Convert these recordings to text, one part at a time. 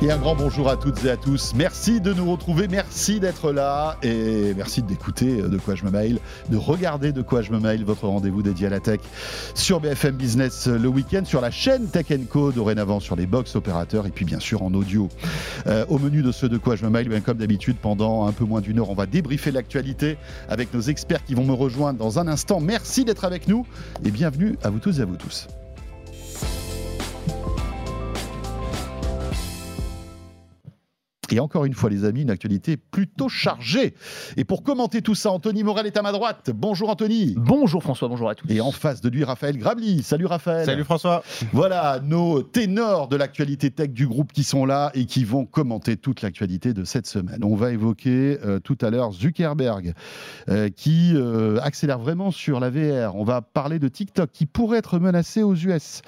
Et un grand bonjour à toutes et à tous. Merci de nous retrouver, merci d'être là et merci d'écouter De quoi je me mail, de regarder De quoi je me mail, votre rendez-vous dédié à la tech sur BFM Business le week-end, sur la chaîne Tech Co, dorénavant sur les box opérateurs et puis bien sûr en audio. Euh, au menu de ce De quoi je me mail, comme d'habitude, pendant un peu moins d'une heure, on va débriefer l'actualité avec nos experts qui vont me rejoindre dans un instant. Merci d'être avec nous et bienvenue à vous tous et à vous tous. Et encore une fois, les amis, une actualité plutôt chargée. Et pour commenter tout ça, Anthony Morel est à ma droite. Bonjour Anthony. Bonjour François, bonjour à tous. Et en face de lui, Raphaël Grabli. Salut Raphaël. Salut François. Voilà nos ténors de l'actualité tech du groupe qui sont là et qui vont commenter toute l'actualité de cette semaine. On va évoquer euh, tout à l'heure Zuckerberg euh, qui euh, accélère vraiment sur la VR. On va parler de TikTok qui pourrait être menacé aux US.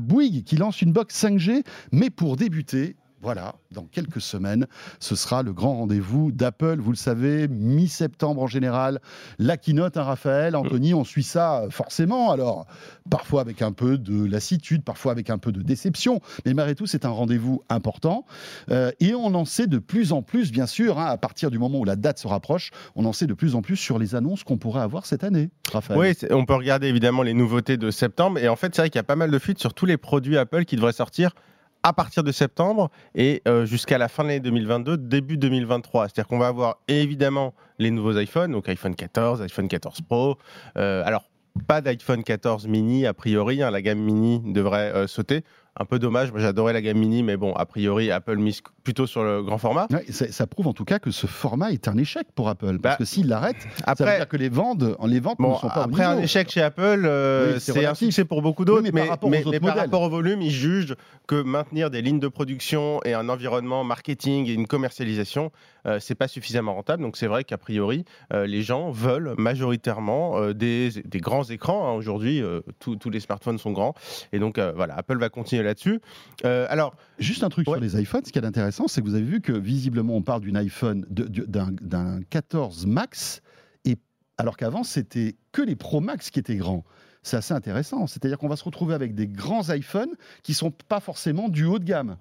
Bouygues qui lance une box 5G, mais pour débuter, voilà, dans quelques semaines, ce sera le grand rendez-vous d'Apple. Vous le savez, mi-septembre en général, la keynote, hein, Raphaël, Anthony, on suit ça forcément. Alors, parfois avec un peu de lassitude, parfois avec un peu de déception, mais malgré tout, c'est un rendez-vous important. Euh, et on en sait de plus en plus, bien sûr, hein, à partir du moment où la date se rapproche, on en sait de plus en plus sur les annonces qu'on pourrait avoir cette année. Raphaël. Oui, on peut regarder évidemment les nouveautés de septembre. Et en fait, c'est vrai qu'il y a pas mal de fuites sur tous les produits Apple qui devraient sortir à partir de septembre et euh, jusqu'à la fin de l'année 2022, début 2023. C'est-à-dire qu'on va avoir évidemment les nouveaux iPhones, donc iPhone 14, iPhone 14 Pro. Euh, alors, pas d'iPhone 14 mini a priori, hein, la gamme mini devrait euh, sauter un peu dommage. J'adorais la gamme mini, mais bon, a priori, Apple mise plutôt sur le grand format. ça, prouve en tout cas que ce format est un échec pour Apple. Parce bah, que s'il l'arrête, ça veut dire que les ventes, les ventes ne sont pas Après un échec chez Apple, euh, c'est un succès pour beaucoup d'autres. mais, par rapport, par rapport au volume, ils jugent que maintenir des lignes de production et un environnement marketing et une commercialisation, euh, c'est pas suffisamment rentable. Donc c'est vrai qu'a priori, euh, les gens veulent majoritairement des, des, grands écrans. Hein. Aujourd'hui, tous les smartphones sont grands. Et donc voilà, Apple va continuer là-dessus. Euh, alors, juste un truc sur les iPhones, ce qui est intéressant, c'est que vous avez vu que visiblement on parle d'une iPhone, d'un 14 Max, et alors qu'avant c'était que les Pro Max qui étaient grands. C'est assez intéressant. C'est-à-dire qu'on va se retrouver avec des grands iPhones qui sont pas forcément du haut de gamme,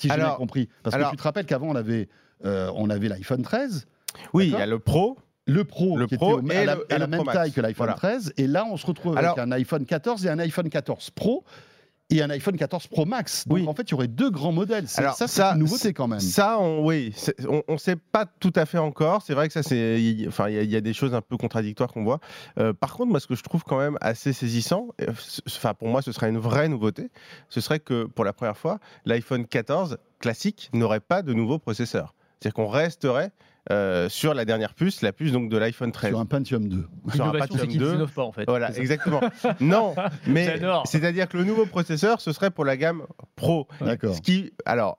si j'ai bien compris. Parce que tu te rappelles qu'avant on avait, euh, on avait l'iPhone 13. Oui, il y a le Pro. Le Pro, qui était à la, même taille que l'iPhone 13, et là on se retrouve avec un iPhone 14 et un iPhone 14 Pro et un iPhone 14 Pro Max. Donc en fait, il y aurait deux grands modèles. ça, c'est une nouveauté quand même. Ça, on, oui, on ne sait pas tout à fait encore. C'est vrai que ça, c'est, enfin, il y, a des choses un peu contradictoires qu'on voit. Euh, par contre, moi, ce que je trouve quand même assez saisissant, euh, enfin, pour moi, ce serait une vraie nouveauté. Ce serait que pour la première fois, l'iPhone 14 classique n'aurait pas de nouveau processeur. C'est-à-dire qu'on resterait euh, sur la dernière puce, la puce donc de l'iPhone 13. Sur un Pentium 2. Sur un Pentium 2. Pas, en fait. Voilà, exactement. non, mais c'est-à-dire que le nouveau processeur, ce serait pour la gamme Pro. D'accord. Ce qui, alors,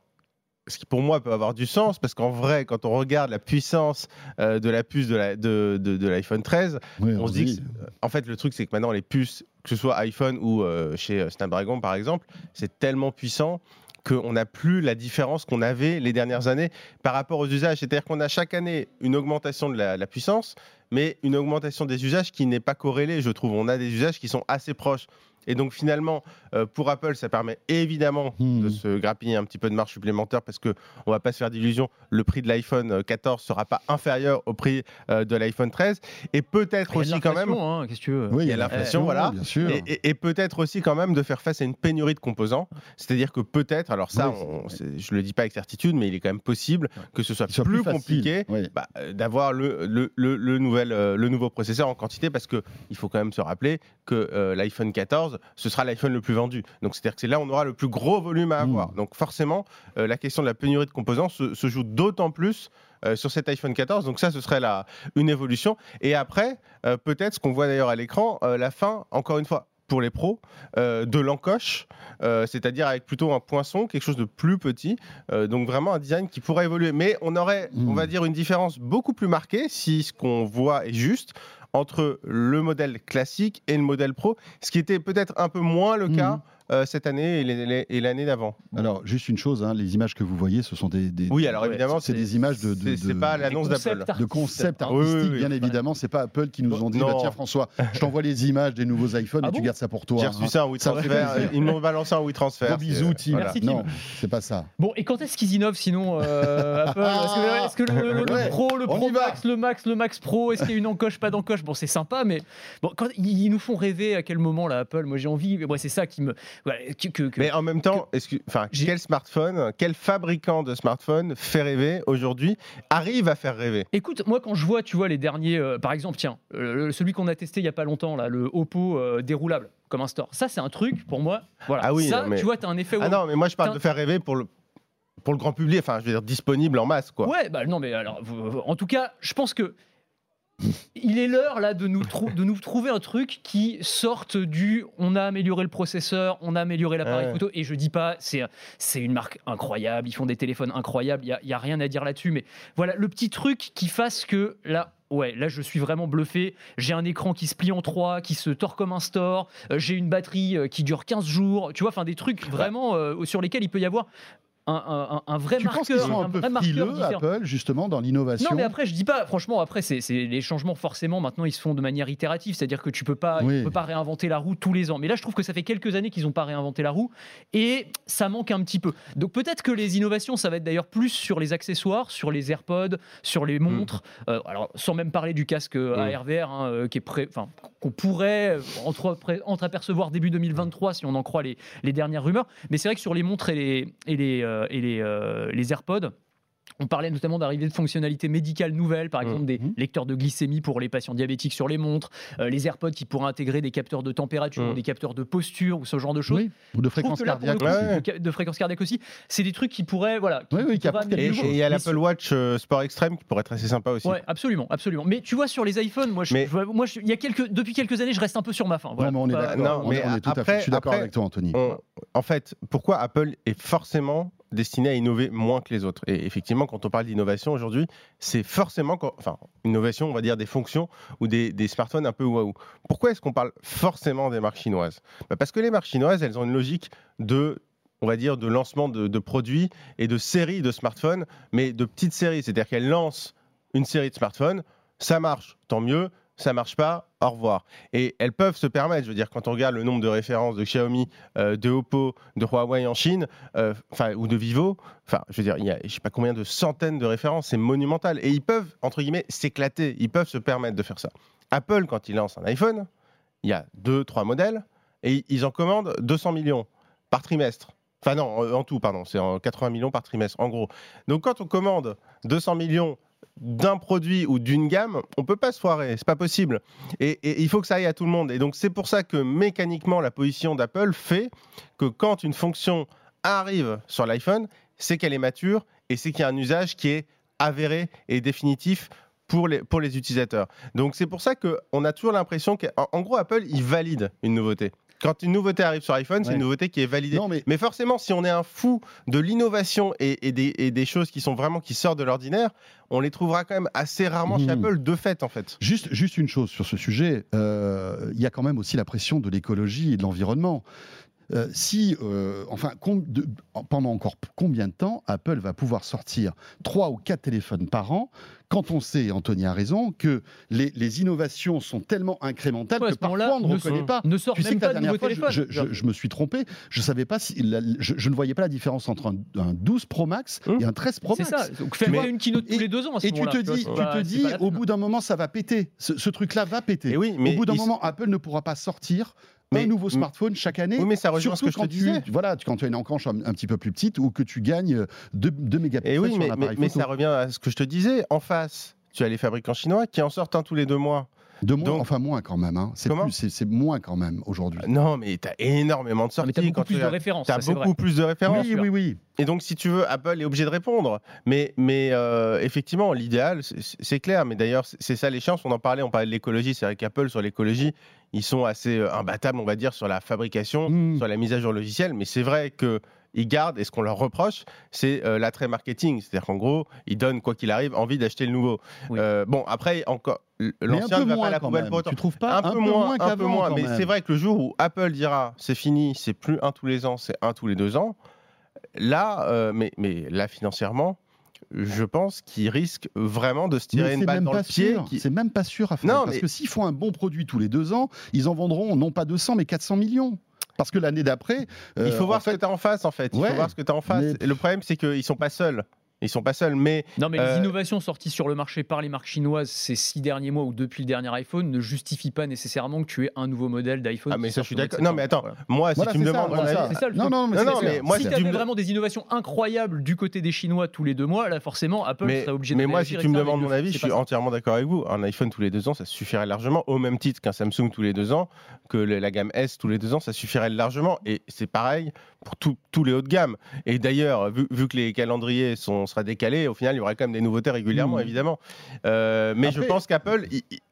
ce qui pour moi peut avoir du sens, parce qu'en vrai, quand on regarde la puissance euh, de la puce de l'iPhone de, de, 13, on, se dit, que, en fait, le truc, c'est que maintenant, les puces, que ce soit iPhone ou euh, chez Snapdragon, par exemple, c'est tellement puissant qu'on n'a plus la différence qu'on avait les dernières années par rapport aux usages. C'est-à-dire qu'on a chaque année une augmentation de la, puissance, mais une augmentation des usages qui n'est pas corrélée, je trouve. On a des usages qui sont assez proches. Et donc finalement, euh, pour Apple, ça permet évidemment de hmm. se grappiller un petit peu de marge supplémentaire parce que on va pas se faire d'illusions, le prix de l'iPhone 14 euh, sera pas inférieur au prix euh, de l'iPhone 13 et peut-être aussi quand même hein, qu'est-ce que tu veux? Oui, il y a l'inflation voilà. Bien sûr. Et, peut-être aussi quand même de faire face à une pénurie de composants, c'est-à-dire que peut-être alors ça on, je le dis pas avec certitude mais il est quand même possible que ce soit plus, compliqué bah, d'avoir le, le, le, nouvel, le nouveau processeur en quantité parce que il faut quand même se rappeler que l'iPhone 14 ce sera l'iPhone le plus vendu. Donc c'est-à-dire que c'est là où on aura le plus gros volume à avoir. Hmm. Donc forcément, euh, la question de la pénurie de composants se, joue d'autant plus euh, sur cet iPhone 14. Donc ça, ce serait la, une évolution. Et après, euh, peut-être ce qu'on voit d'ailleurs à l'écran, la fin, encore une fois, pour les pros, de l'encoche, c'est-à-dire avec plutôt un poinçon, quelque chose de plus petit. donc vraiment un design qui pourrait évoluer. Mais on aurait, on hmm. va dire, une différence beaucoup plus marquée si ce qu'on voit est juste entre le modèle classique et le modèle pro, ce qui était peut-être un peu moins le cas euh, cette année et l'année d'avant. Alors, juste une chose, hein, les images que vous voyez, ce sont des. oui, alors évidemment, c'est des images de. de c'est pas l'annonce d'Apple. De concept artistique, bien évidemment. C'est pas Apple qui nous ont dit bah, tiens, François, je t'envoie les images des nouveaux iPhones et ah tu gardes ça pour toi. J'ai reçu hein. ça en WeTransfer. Ils m'ont balancé en WeTransfer. Gros bisous, Tim. Non, c'est pas ça. Bon, et quand est-ce qu'ils innovent sinon, euh, Apple Est-ce que le Pro, le Pro Max, le Max, le Max Pro, est-ce qu'il y a une encoche, pas d'encoche? Bon, c'est sympa, mais bon, quand ils nous font rêver à quel moment là, Apple? Moi, j'ai envie. c'est ça qui me. Mais en même temps, enfin, quel smartphone, quel fabricant de smartphone fait rêver aujourd'hui, arrive à faire rêver? Écoute, moi quand je vois, tu vois, les derniers, euh, par exemple, tiens, celui qu'on a testé il y a pas longtemps, là, le Oppo euh, déroulable comme un store. Ça, c'est un truc pour moi. Voilà. Ah oui, ça, tu vois, tu as un effet. Ah non, mais moi je parle de faire rêver pour le pour le grand public, enfin, je veux dire, disponible en masse, quoi. Ouais, bah non, mais alors, en tout cas, je pense que il est l'heure là de nous, de nous trouver un truc qui sorte du on a amélioré le processeur, on a amélioré l'appareil photo et je dis pas c'est une marque incroyable, ils font des téléphones incroyables, il y, a, rien à dire là-dessus mais voilà le petit truc qui fasse que là ouais, là je suis vraiment bluffé. J'ai un écran qui se plie en trois, qui se tord comme un store. Euh, j'ai une batterie euh, qui dure 15 jours. Tu vois, enfin des trucs vraiment euh, sur lesquels il peut y avoir un, un, un, vrai tu marqueur, sont un, peu frileux, Apple, justement, dans l'innovation. Non, mais après, je dis pas. Franchement, après, c'est les changements forcément maintenant ils se font de manière itérative, c'est-à-dire que tu peux pas, peux pas réinventer la roue tous les ans. Mais là, je trouve que ça fait quelques années qu'ils n'ont pas réinventé la roue et ça manque un petit peu. Donc peut-être que les innovations, ça va être d'ailleurs plus sur les accessoires, sur les AirPods, sur les montres. Mm. Euh, alors, sans même parler du casque mm. ARVR, hein, euh, qui est prêt, qu'on pourrait euh, entre, entreapercevoir début 2023 si on en croit les, dernières rumeurs. Mais c'est vrai que sur les montres et les, et les euh, euh, les AirPods. On parlait notamment d'arrivée de fonctionnalités médicales nouvelles, par exemple des mmh. lecteurs de glycémie pour les patients diabétiques sur les montres, euh, les AirPods qui pourraient intégrer des capteurs de température, mmh. des capteurs de posture ou ce genre de choses. Ou de fréquence cardiaque. aussi. De fréquence cardiaque aussi. C'est des trucs qui pourraient. Voilà, oui, oui, et il y a l'Apple Watch Sport Extreme qui pourrait être assez sympa aussi. Oui, absolument, absolument. Mais tu vois, sur les iPhones, moi, je, moi y a quelques, depuis quelques années, je reste un peu sur ma faim. Voilà, on est d'accord. Je suis d'accord avec toi, Anthony. en fait, pourquoi Apple est forcément destiné à innover moins que les autres. Et effectivement, quand on parle d'innovation aujourd'hui, c'est forcément, enfin, innovation, on va dire des fonctions ou des, smartphones un peu waouh. Pourquoi est-ce qu'on parle forcément des marques chinoises? Bah, Parce que les marques chinoises, elles ont une logique de on va dire, de lancement de, de, produits et de séries de smartphones, mais de petites séries. C'est-à-dire qu'elles lancent une série de smartphones, ça marche, tant mieux, ça marche pas, au revoir. Et elles peuvent se permettre, je veux dire, quand on regarde le nombre de références de Xiaomi, euh, de Oppo, de Huawei en Chine, euh, enfin ou de Vivo, enfin, je veux dire, il y a, je sais pas combien de centaines de références, c'est monumental. Et ils peuvent, entre guillemets, s'éclater. Ils peuvent se permettre de faire ça. Apple, quand il lance un iPhone, il y a deux, trois modèles, et ils en commandent 200 millions par trimestre. Enfin non, en tout, pardon, c'est en 80 millions par trimestre, en gros. Donc quand on commande 200 millions d'un produit ou d'une gamme, on peut pas se foirer, c'est pas possible. Et, il faut que ça aille à tout le monde. Et donc c'est pour ça que mécaniquement la position d'Apple fait que quand une fonction arrive sur l'iPhone, c'est qu'elle est mature et c'est qu'il y a un usage qui est avéré et définitif pour les, pour les utilisateurs. Donc c'est pour ça qu'on a toujours l'impression qu'en gros Apple, il valide une nouveauté. Quand une nouveauté arrive sur iPhone, c'est une nouveauté qui est validée. mais... forcément, si on est un fou de l'innovation et, des, choses qui sont vraiment qui sortent de l'ordinaire, on les trouvera quand même assez rarement chez hmm. Apple de fait, en fait. Juste, juste une chose sur ce sujet, euh, il y a quand même aussi la pression de l'écologie et de l'environnement. Euh, si, euh, enfin, pendant encore combien de temps Apple va pouvoir sortir trois ou quatre téléphones par an quand on sait, Anthony a raison, que les, innovations sont tellement incrémentales que parfois on ne, reconnaît pas. Ne sort même pas de nouveaux téléphones. Je, me suis trompé, je savais pas si je, ne voyais pas la différence entre un, 12 Pro Max hum. et un 13 Pro Max. C'est ça. Donc fais une keynote tous les deux ans. À ce et tu te dis, tu te dis, au bout d'un moment, ça va péter. Ce, truc-là va péter. Et oui, mais au bout d'un moment, Apple ne pourra pas sortir un nouveau smartphone chaque année. Oui, mais ça rejoint ce que je te disais. voilà, quand tu as une encanche un, petit peu plus petite ou que tu gagnes 2, mégapixels oui, sur mais, mais ça revient à ce que je te disais. En face, tu as les fabricants chinois qui en sortent un tous les deux mois. De moins, enfin moins quand même. Hein. C'est moins quand même aujourd'hui. Non, mais tu as énormément de sorties. Mais tu as beaucoup plus de références. Tu as beaucoup plus de références. Oui, oui, oui. Et donc, si tu veux, Apple est obligé de répondre. Mais, mais euh, effectivement, l'idéal, c'est clair. Mais d'ailleurs, c'est ça les chances. On en parlait, on parlait de l'écologie. C'est vrai qu'Apple, sur l'écologie, ils sont assez euh, imbattables, on va dire, sur la fabrication, hmm. sur la mise à jour logicielle. Mais c'est vrai que ils gardent, et ce qu'on leur reproche, c'est l'attrait marketing. C'est-à-dire qu'en gros, ils donnent, quoi qu'il arrive, envie d'acheter le nouveau. bon, après, encore, l'ancien ne va pas à la poubelle pour autant. Tu trouves pas un, peu, moins, un peu moins. Mais c'est vrai que le jour où Apple dira c'est fini, c'est plus un tous les ans, c'est un tous les deux ans, là, mais, mais là, financièrement, je pense qu'ils risquent vraiment de se tirer une balle dans le pied. C'est même pas sûr à faire. parce que s'ils font un bon produit tous les deux ans, ils en vendront non pas 200 mais 400 millions. Parce que l'année d'après. il faut voir ce que tu as en face, en fait. Il faut voir ce que tu as en face. Et le problème, c'est qu'ils sont pas seuls. Ils sont pas seuls, mais non, mais les euh, innovations sorties sur le marché par les marques chinoises ces six derniers mois ou depuis le dernier iPhone ne justifient pas nécessairement que tu aies un nouveau modèle d'iPhone. Ah mais ça je suis d'accord. Non mais attends, moi si tu me demandes, c'est ça, non, non, non, mais moi si, tu avais vraiment des innovations incroyables du côté des Chinois tous les deux mois, là forcément Apple serait obligé. de Mais moi si tu me demandes mon avis, je suis entièrement d'accord avec vous. Un iPhone tous les deux ans, ça suffirait largement, au même titre qu'un Samsung tous les deux ans, que la gamme S tous les deux ans, ça suffirait largement. Et c'est pareil pour tous les hauts de gamme. Et d'ailleurs, vu, que les calendriers sont sera décalés, au final il y aurait quand même des nouveautés régulièrement, mmh. évidemment. Euh, mais je pense qu'Apple,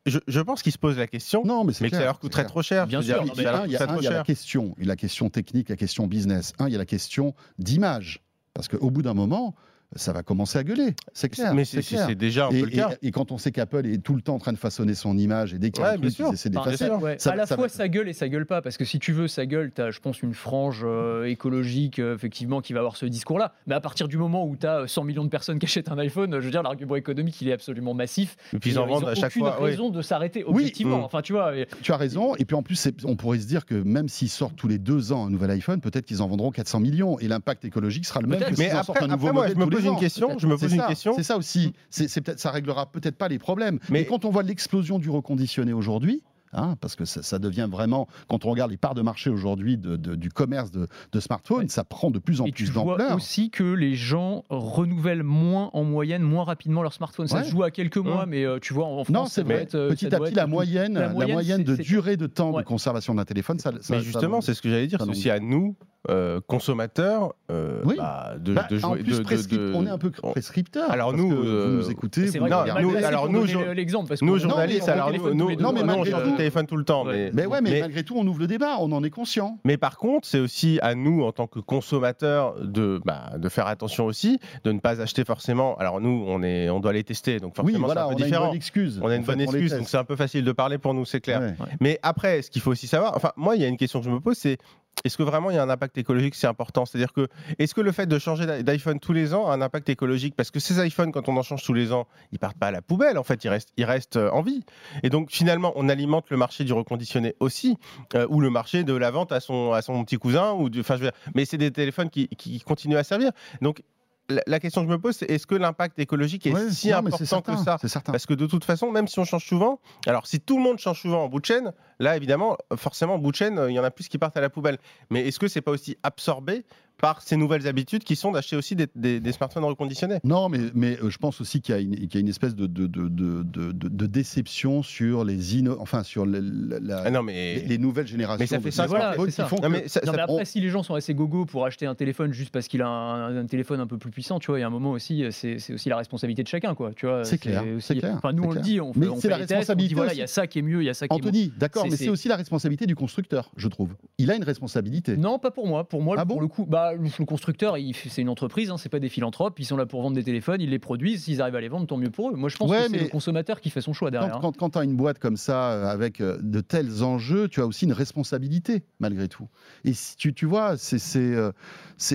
je, pense qu'il se pose la question, non, mais, mais que ça leur coûterait trop cher. Bien sûr, il y a, la question, la question technique, la question business. Un, il y a la question d'image. Parce qu'au bout d'un moment, ça va commencer à gueuler. C'est clair. Mais c'est déjà un peu et, le cas. Et, quand on sait qu'Apple est tout le temps en train de façonner son image et dès qu'il y a à la fois ça gueule et ça gueule pas. Parce que si tu veux, ça gueule, tu as, je pense, une frange euh, écologique, euh, effectivement, qui va avoir ce discours-là. Mais à partir du moment où tu as 100 millions de personnes qui achètent un iPhone, je veux dire, l'argument économique, il est absolument massif. Et puis ils en vendent à chaque fois. aucune raison de s'arrêter, objectivement. Mm. Enfin, tu vois. Tu as raison. Et puis en plus, on pourrait se dire que même s'ils sortent tous les deux ans un nouvel iPhone, peut-être qu'ils en vendront 400 millions. Et l'impact écologique sera le même que s'ils en sortent un nouveau modèle. Je me pose une question c'est ça aussi. C'est peut-être ça réglera peut-être pas les problèmes. Mais, quand on voit l'explosion du reconditionné aujourd'hui, Hein, parce que ça, devient vraiment, quand on regarde les parts de marché aujourd'hui du commerce de, smartphones, ça prend de plus en plus d'ampleur. Tu vois aussi que les gens renouvellent moins en moyenne, moins rapidement leur smartphone. Ça se joue à quelques mois, mais euh, tu vois, en France, non, c'est vrai. Petit à petit, la moyenne, la moyenne, de durée de temps de conservation d'un téléphone, ça, Mais justement, c'est ce que j'allais dire, c'est aussi à nous euh, consommateurs euh, bah, de, bah, jouer. De, on est un peu prescripteur. Alors nous, vous nous euh, écoutez. Vous non, nous, alors nous, l'exemple parce que nous journalistes, alors nous, nous, non, mais on tout, téléphone tout le temps. Mais, mais ouais, mais, malgré tout, on ouvre le débat, on en est conscient. Mais par contre, c'est aussi à nous, en tant que consommateurs, de bah, de faire attention aussi, de ne pas acheter forcément. Alors nous, on est, on doit les tester, donc forcément, c'est un peu différent. On a une bonne excuse. On a une bonne excuse, donc c'est un peu facile de parler pour nous, c'est clair. Mais après, ce qu'il faut aussi savoir, enfin, moi, il y a une question que je me pose, c'est est-ce que vraiment il y a un impact écologique C'est important? C'est-à-dire que, est-ce que le fait de changer d'iPhone tous les ans a un impact écologique? Parce que ces iPhones, quand on en change tous les ans, ils partent pas à la poubelle. En fait, ils restent, ils restent euh, en vie. Et donc, finalement, on alimente le marché du reconditionné aussi, euh, ou le marché de la vente à son, petit cousin. Ou enfin, veux dire, mais c'est des téléphones qui, qui continuent à servir. Donc, la question que je me pose, c'est est-ce que l'impact écologique est si important que ça Parce que de toute façon, même si on change souvent, alors si tout le monde change souvent en bout de chaîne, là évidemment, forcément, en bout de chaîne, il y en a plus qui partent à la poubelle. Mais est-ce que c'est pas aussi absorbé par ces nouvelles habitudes qui sont d'acheter aussi des, smartphones reconditionnés. Non, mais, mais euh, je pense aussi qu'il y, y, a une espèce de, de, de, déception sur les inno... enfin sur la, ah non, mais... les, nouvelles générations. Mais ça fait ça, voilà, ça. Non, mais, après, si les gens sont assez gogo pour acheter un téléphone juste parce qu'il a un, téléphone un peu plus puissant, tu vois, il y a un moment aussi, c'est aussi la responsabilité de chacun, quoi. Tu vois, c'est clair. clair. Enfin, nous on le dit, on fait, mais c'est la responsabilité. voilà, il y a ça qui est mieux, il y a ça qui Anthony, est Anthony, d'accord, mais c'est aussi la responsabilité du constructeur, je trouve. Il a une responsabilité. Non, pas pour moi. Pour moi, ah pour le coup, bah, le constructeur c'est une entreprise, hein, c'est pas des philanthropes, ils sont là pour vendre des téléphones, ils les produisent, s'ils arrivent à les vendre, tant mieux pour eux. Moi, je pense que c'est le consommateur qui fait son choix derrière. Quand, tu as une boîte comme ça, euh, avec euh, de tels enjeux, tu as aussi une responsabilité, malgré tout. Et si tu, tu vois, c'est. Euh,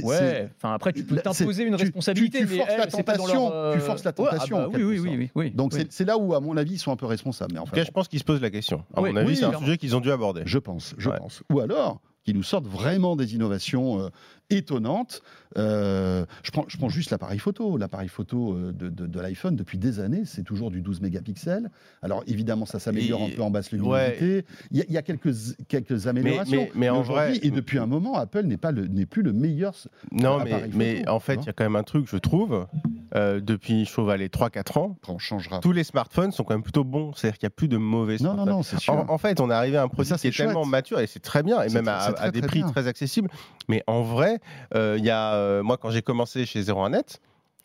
ouais, enfin après, tu peux t'imposer une responsabilité, tu, forces la tentation, tu forces la tentation. oui, oui, oui, oui, Donc c'est là où, à mon avis, ils sont un peu responsables. Mais en fait, je pense qu'ils se posent la question. À mon avis, c'est un sujet qu'ils ont dû aborder. Je pense, je pense. Ou alors, qu'ils nous sortent vraiment des innovations étonnante. Euh, je, prends, je prends juste l'appareil photo. L'appareil photo euh, de, de, l'iPhone, depuis des années, c'est toujours du 12 mégapixels. Alors évidemment, ça s'améliore un peu en basse luminosité. Il, y a, quelques, quelques améliorations. Mais, en vrai, et depuis un moment, Apple n'est plus le meilleur. Non, mais, mais en fait, il y a quand même un truc, je trouve, euh, depuis je trouve les 3-4 ans. on changera. Tous les smartphones sont quand même plutôt bons. C'est-à-dire qu'il n'y a plus de mauvais non, Non, non, c'est sûr. En, fait, on est arrivé à un produit qui est tellement mature et c'est très bien, et même à, des prix très accessibles. Mais en vrai, il euh, y a, euh, moi, quand j'ai commencé chez 01net,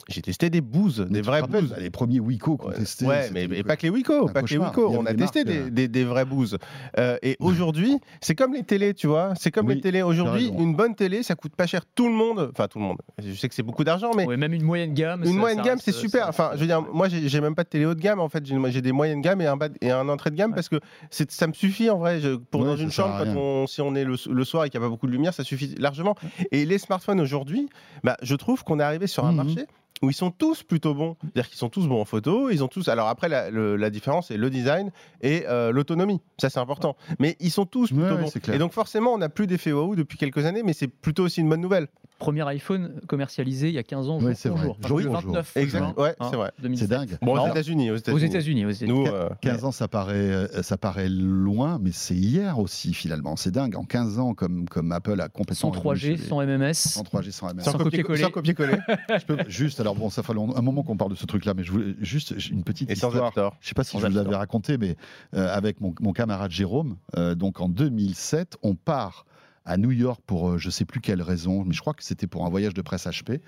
j'ai testé des bouses, des vraies bouses. Les premiers Wiko qu'on testait. Ouais, mais, pas que les Wiko, pas que les Wiko. On a testé des, des, des, vraies bouses. Euh, et aujourd'hui, c'est comme les télés, tu vois. C'est comme les télés. Aujourd'hui, une bonne télé, ça coûte pas cher. Tout le monde, enfin tout le monde. Je sais que c'est beaucoup d'argent, mais même une moyenne gamme. Une moyenne gamme, c'est super. Enfin, je veux dire, moi, j'ai même pas de télé haut de gamme. En fait, j'ai des moyennes gammes et un bas et un entrée de gamme parce que ça me suffit en vrai. pour dans une chambre, quand on, si on est le, soir et qu'il n'y a pas beaucoup de lumière, ça suffit largement. Et les smartphones aujourd'hui, bah, je trouve qu'on est arrivé sur un mhm. marché où ils sont tous plutôt bons. C'est-à-dire qu'ils sont tous bons en photo, ils ont tous. Alors après, la, différence, c'est le design et euh, l'autonomie. Ça, c'est important. Mais ils sont tous plutôt bons. Et donc, forcément, on n'a plus d'effet waouh depuis quelques années, mais c'est plutôt aussi une bonne nouvelle. Premier iPhone commercialisé il y a 15 ans, jour pour jour. jour, jour 29 exact. ouais, c'est vrai. C'est dingue. Bon, aux États-Unis. Aux États-Unis. Nous, 15 euh, ans, ça paraît, euh, ça paraît loin, mais c'est hier aussi, finalement. C'est dingue. En 15 ans, comme, comme Apple a complètement. Sans 3G, sans MMS. Sans 3G, sans MMS. Sans copier-coller. Sans copier-coller. juste, alors bon, ça fait un moment qu'on parle de ce truc-là, mais je voulais juste une petite histoire. Je ne sais pas si je vous l'avais raconté, mais euh, avec mon, camarade Jérôme, euh, donc en 2007, on part à New York pour euh, je sais plus quelle raison, mais je crois que c'était pour un voyage de presse HP.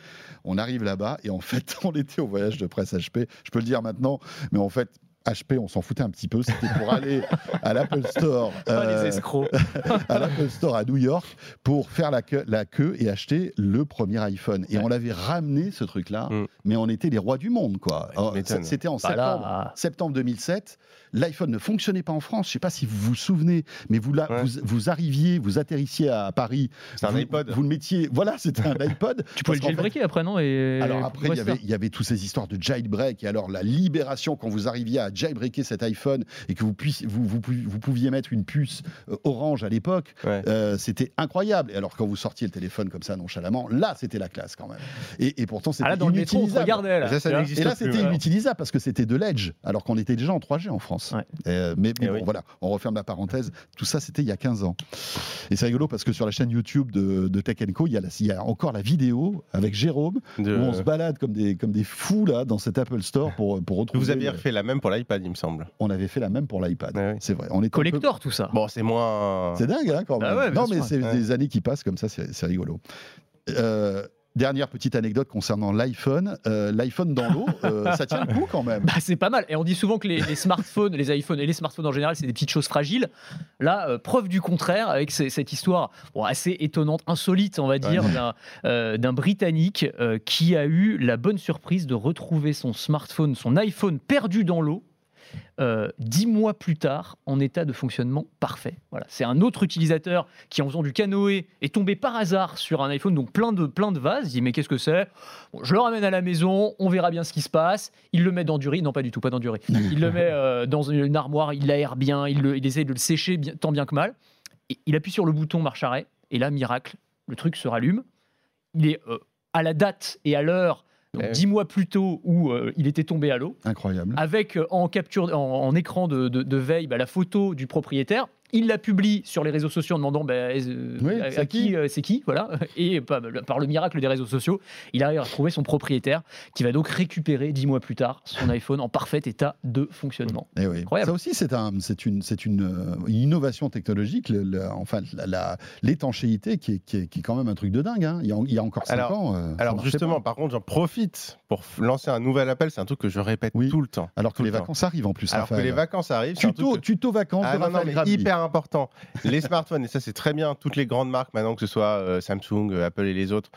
On arrive là-bas et en fait, on était au voyage de presse HP. Je peux le dire maintenant, mais en fait, HP, on s'en foutait un petit peu. C'était pour aller à l'Apple Store, euh, à l'Apple Store à New York pour faire la queue, la queue et acheter le premier iPhone. Et on l'avait ramené ce truc-là, mm. mais on était les rois du monde, quoi. C'était en septembre, septembre 2007 l'iPhone ne fonctionnait pas en France. Je ne sais pas si vous vous souvenez, mais vous, là, vous, arriviez, vous atterrissiez à Paris. C'est un iPod. Vous le mettiez. Voilà, c'était un iPod. tu pouvez le jailbreaker après, non et... Alors après, il y, avait, il y avait toutes ces histoires de jailbreak. Et alors, la libération, quand vous arriviez à jailbreaker cet iPhone et que vous, puissiez, vous, vous, vous pouviez mettre une puce euh, orange à l'époque, euh, c'était incroyable. Et alors, quand vous sortiez le téléphone comme ça, nonchalamment, là, c'était la classe quand même. Et, pourtant, c'était ah, inutilisable. là. et là, c'était inutilisable parce que c'était de l'Edge, alors qu'on était déjà en 3G en France. Euh, mais, eh bon, voilà, on referme la parenthèse. Tout ça, c'était il y a 15 ans. Et c'est rigolo parce que sur la chaîne YouTube de, de Tech Co, il y, a il y, a encore la vidéo avec Jérôme où on se balade comme des, comme des fous là dans cet Apple Store pour, pour retrouver. Vous aviez fait la même pour l'iPad, il me semble. On avait fait la même pour l'iPad. C'est vrai. On est collector tout ça. Bon, c'est moins. C'est dingue, hein, quand ah même. non, mais c'est des années qui passent comme ça, c'est rigolo. Euh, Dernière petite anecdote concernant l'iPhone. Euh, L'iPhone dans l'eau, euh, ça tient le coup quand même. Bah, c'est pas mal. Et on dit souvent que les, smartphones, les iPhones et les smartphones en général, c'est des petites choses fragiles. Là, euh, preuve du contraire, avec cette histoire assez étonnante, insolite, on va dire, d'un Britannique qui a eu la bonne surprise de retrouver son smartphone, son iPhone perdu dans l'eau euh, dix mois plus tard en état de fonctionnement parfait. Voilà. C'est un autre utilisateur qui, en faisant du canoë, est tombé par hasard sur un iPhone, donc plein de, plein de vases. Il dit Mais qu'est-ce que c'est? Je le ramène à la maison, on verra bien ce qui se passe. Il le met dans du riz, non pas du tout, pas dans du riz. Il le met euh, dans une armoire, il l'aère bien, il, il, essaie de le sécher tant bien que mal. Et il appuie sur le bouton marche arrêt, et là, miracle, le truc se rallume. Il est euh, à la date et à l'heure donc, dix mois plus tôt où euh, il était tombé à l'eau. Incroyable. Avec euh, en capture, en, écran de, veille, bah, la photo du propriétaire il la publie sur les réseaux sociaux en demandant bah, euh, à qui, euh, c'est qui, voilà. Et par, le miracle des réseaux sociaux, il arrive à retrouver son propriétaire qui va donc récupérer dix mois plus tard son iPhone en parfait état de fonctionnement. Et eh Ça aussi, c'est un, une, c'est une, euh, innovation technologique. enfin, l'étanchéité qui est, qui, est, quand même un truc de dingue. Hein. Il, y a, encore 5 ans. alors justement, par contre, j'en profite pour lancer un nouvel appel. C'est un truc que je répète tout le temps. Alors que les vacances arrivent en plus. Alors que les vacances arrivent. Tuto, tuto vacances. Ah, non, non, hyper important. Les smartphones, et ça c'est très bien, toutes les grandes marques maintenant, que ce soit euh, Samsung, euh, Apple et les autres,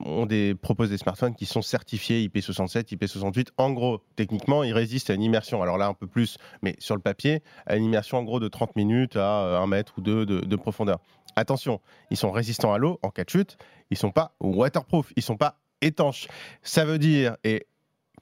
ont des, proposent des smartphones qui sont certifiés IP67, IP68. En gros, techniquement, ils résistent à une immersion. Alors là, un peu plus, mais sur le papier, à une immersion en gros de 30 minutes à 1 euh, mètre ou 2 de, profondeur. Attention, ils sont résistants à l'eau en cas de chute. Ils sont pas waterproof, ils sont pas étanches. Ça veut dire, et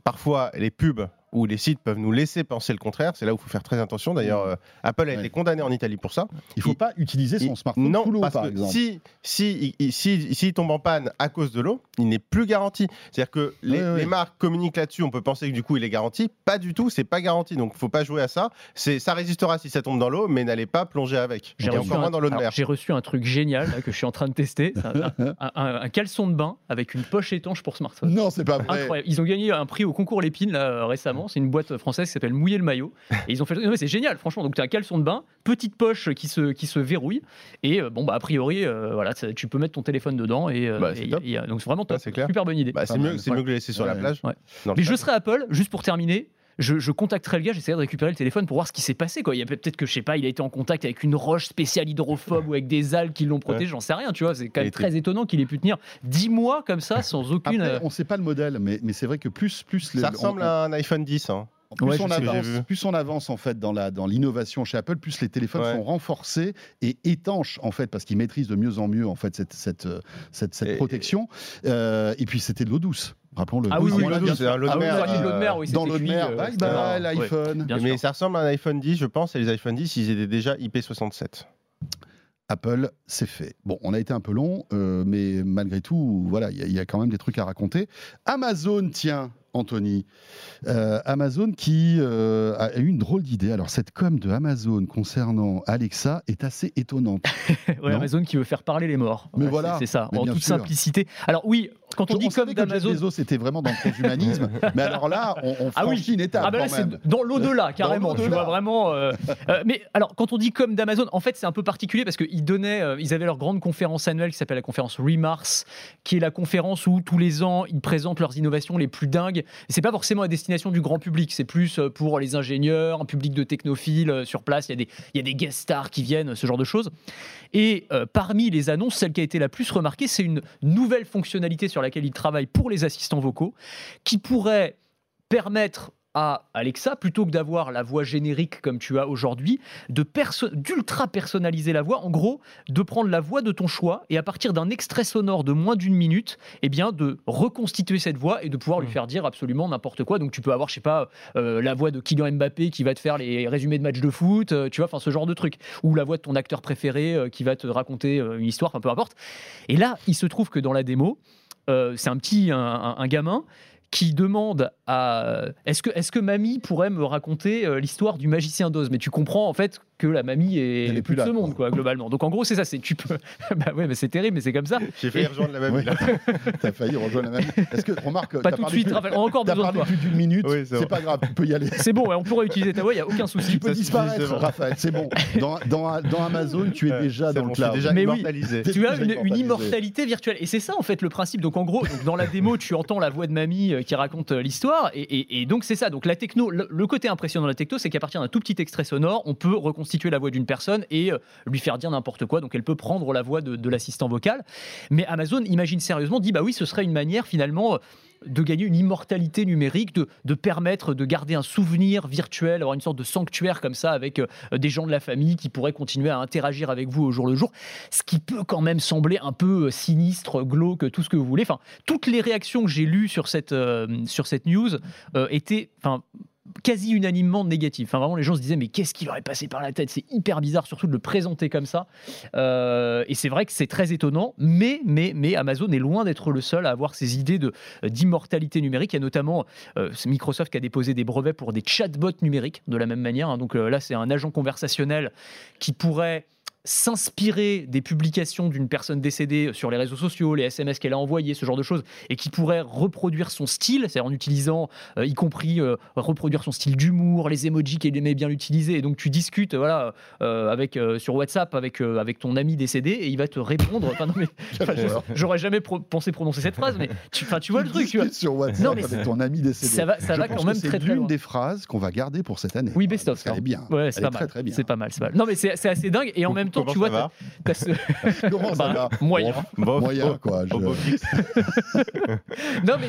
parfois les pubs où les sites peuvent nous laisser penser le contraire. C'est là où il faut faire très attention. D'ailleurs, mmh. euh, Apple a été condamné en Italie pour ça. Il ne faut pas utiliser son smartphone non, sous l'eau, par exemple. Si, si, si, si, tombe en panne à cause de l'eau, il n'est plus garanti. C'est-à-dire que les, marques communiquent là-dessus. On peut penser que du coup, il est garanti. Pas du tout. C'est pas garanti. Donc, il ne faut pas jouer à ça. C'est, ça résistera si ça tombe dans l'eau, mais n'allez pas plonger avec. J'ai reçu, encore moins dans l'eau de mer. J'ai reçu un truc génial que je suis en train de tester. Un, un, caleçon de bain avec une poche étanche pour smartphone. Non, c'est pas vrai. Incroyable. Ils ont gagné un prix au concours Lépine là, récemment notamment. C'est une boîte française qui s'appelle Mouiller le maillot. Et ils ont fait. c'est génial, franchement. Donc tu as un caleçon de bain, petite poche qui se, qui se verrouille. Et bon, bah, a priori, voilà, tu peux mettre ton téléphone dedans. Et, bah, donc c'est vraiment top. super bonne idée. Bah, c'est mieux, mieux, que le laisser sur la plage. Mais je serai Apple, juste pour terminer je, contacterai le gars, j'essaierai de récupérer le téléphone pour voir ce qui s'est passé. Quoi. Il y a peut-être que, je sais pas, il a été en contact avec une roche spéciale hydrophobe ou avec des algues qui l'ont protégé, j'en sais rien, tu vois. C'est quand même très étonant qu'il ait pu tenir 10 mois comme ça sans aucune. Après, euh, on sait pas le modèle, mais, mais c'est vrai que plus. plus ça ressemble à un iPhone 10. Hein. Plus, on avance, plus, on avance, en fait dans la dans l'innovation chez Apple, plus les téléphones sont renforcés et étanches en fait parce qu'ils maîtrisent de mieux en mieux en fait cette cette cette, cette protection. Euh, et puis c'était de l'eau douce. Rappelons-le. Ah oui, oui, c'est un l'eau de mer. dans l'eau de mer, bye bye l'iPhone. Mais ça ressemble à un iPhone 10, je pense, et les iPhone 10, ils étaient déjà IP67. Apple, c'est fait. Bon, on a été un peu long, euh, mais malgré tout, voilà, il y, y, a quand même des trucs à raconter. Amazon, tiens, Anthony. Euh, Amazon qui euh, a eu une drôle d'idée. Alors, cette com de Amazon concernant Alexa est assez étonnante. ouais, Amazon qui veut faire parler les morts. Mais voilà. C'est ça, en toute simplicité. Alors, oui, quand on, dit comme d'Amazon. c'était vraiment dans le transhumanisme. mais alors là, on, on ah une étape. Ah ben là, c'est dans l'au-delà, carrément. Tu vois vraiment. Euh, mais alors, quand on dit comme d'Amazon, en fait, c'est un peu particulier parce qu'ils donnaient, ils avaient leur grande conférence annuelle qui s'appelle la conférence Remars, qui est la conférence où tous les ans, ils présentent leurs innovations les plus dingues c'est pas forcément à destination du grand public, c'est plus euh, pour les ingénieurs, un public de technophiles euh, sur place. Il y, a des, il y a des guest stars qui viennent, ce genre de choses. Et euh, parmi les annonces, celle qui a été la plus remarquée, c'est une nouvelle fonctionnalité sur laquelle ils travaillent pour les assistants vocaux, qui pourrait permettre à Alexa, plutôt que d'avoir la voix générique comme tu as aujourd'hui, d'ultra personnaliser la voix, en gros, de prendre la voix de ton choix et à partir d'un extrait sonore de moins d'une minute, eh bien, de reconstituer cette voix et de pouvoir lui mmh. faire dire absolument n'importe quoi. Donc tu peux avoir, je sais pas, euh, la voix de Kylian Mbappé qui va te faire les résumés de matchs de foot, euh, tu vois, enfin ce genre de truc, ou la voix de ton acteur préféré euh, qui va te raconter une histoire, enfin peu importe. Et là, il se trouve que dans la démo, c'est un petit un gamin qui demande à est-ce que, que mamie pourrait me raconter euh, l'histoire du magicien d'Oz? Mais tu comprends en fait que la mamie est, plus de ce monde, quoi, globalement. Donc en gros, c'est ça. C'est tu peux. bah ouais, mais c'est terrible, mais c'est comme ça. J'ai failli rejoindre la mamie. T'as failli rejoindre la mamie. Est-ce que remarque Pas tout de suite. Raphaël, on a encore besoin de toi. plus d'une minute. c'est pas grave. Tu peux y aller. C'est bon. on pourrait utiliser ta voix. Il y a aucun souci. Tu peux disparaître, Raphaël. C'est bon. Dans, dans, dans, Amazon, tu es déjà dans le cloud. Déjà mais immortalisé. Oui, tu as une, immortalité virtuelle. Et c'est ça en fait le principe. Donc en gros, dans la démo, tu entends la voix de mamie euh, qui raconte euh, l'histoire. Et, donc c'est ça. Donc la techno, le côté impressionnant de la techno, c'est qu'à partir d'un tout petit extrait sonore, on peut reconstituer la voix d'une personne et euh, lui faire dire n'importe quoi. Donc elle peut prendre la voix de, l'assistant vocal. Mais Amazon imagine sérieusement, dit bah oui, ce serait une manière finalement euh, de gagner une immortalité numérique, de, permettre de garder un souvenir virtuel, avoir une sorte de sanctuaire comme ça avec euh, des gens de la famille qui pourraient continuer à interagir avec vous au jour le jour, ce qui peut quand même sembler un peu sinistre, glauque, tout ce que vous voulez. Enfin, toutes les réactions que j'ai lues sur cette, sur cette news étaient, enfin, quasi unanimement négatif. Enfin, vraiment, les gens se disaient, mais qu'est-ce qui leur est passé par la tête? C'est hyper bizarre, surtout de le présenter comme ça. Euh, et c'est vrai que c'est très étonnant, mais, mais, mais Amazon est loin d'être le seul à avoir ces idées d'immortalité numérique. Il y a notamment euh, Microsoft qui a déposé des brevets pour des chatbots numériques, de la même manière. Hein. Donc euh, là, c'est un agent conversationnel qui pourrait s'inspirer des publications d'une personne décédée sur les réseaux sociaux, les SMS qu'elle a envoyés, ce genre de choses, et qui pourrait reproduire son style, c'est-à-dire en utilisant, euh, y compris euh, reproduire son style d'humour, les emojis qu'elle aimait bien utiliser. Et donc tu discutes, voilà, euh, avec sur WhatsApp avec avec ton ami décédé et il va te répondre. Enfin, non mais j'aurais jamais pensé prononcer cette phrase, mais tu, tu vois le truc. Tu vois. Sur WhatsApp non, mais avec ton ami décédé. Ça va, ça va quand même très très loin. des phrases qu'on va garder pour cette année. Oui, best of. Elle est bien. Ouais, c'est pas, mal. C'est pas mal. Non mais c'est assez dingue et en même temps tu vois Comment ça bah, va Moyen. moyen, quoi. non, mais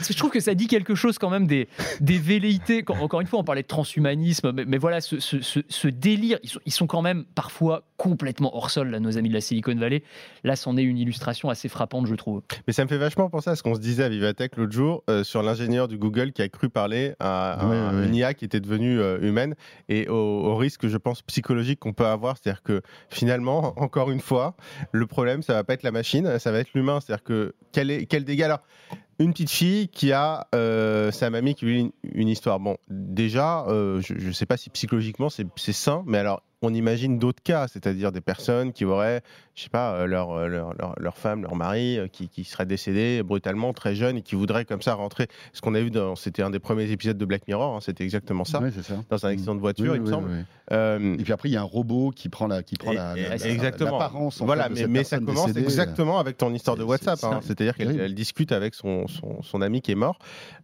je trouve que ça dit quelque chose quand même des, des velléités. Encore une fois, on parlait de transhumanisme, mais, voilà, ce, ce, délire, ils sont, ils sont, quand même parfois complètement hors sol, là, nos amis de la Silicon Valley. Là, c'en est une illustration assez frappante, je trouve. Mais ça me fait vachement penser à ce qu'on se disait à Vivatech l'autre jour euh, sur l'ingénieur du Google qui a cru parler à, une IA qui était devenue euh, humaine et au, au risque, je pense, psychologique qu'on peut avoir. C'est-à-dire que finalement, encore une fois, le problème, ça va pas être la machine, ça va être l'humain. C'est-à-dire que quel, est, quel dégât? Alors une petite fille qui a euh, sa mamie qui vit une, histoire. Bon, déjà, euh, je ne sais pas si psychologiquement c'est sain, mais alors on imagine d'autres cas, c'est-à-dire des personnes qui auraient, je sais pas, leur, leur, leur, femme, leur mari qui, qui, serait décédé brutalement, très jeune, et qui voudrait comme ça rentrer. Ce qu'on a vu, c'était un des premiers épisodes de Black Mirror, hein, c'était exactement ça, dans un accident de voiture, il me semble. et puis après, il y a un robot qui prend la, qui prend la, exactement. l'apparence. Voilà, mais, mais ça commence exactement avec ton histoire de WhatsApp, hein. c'est-à-dire qu'elle discute avec son, son, son, ami qui est mort.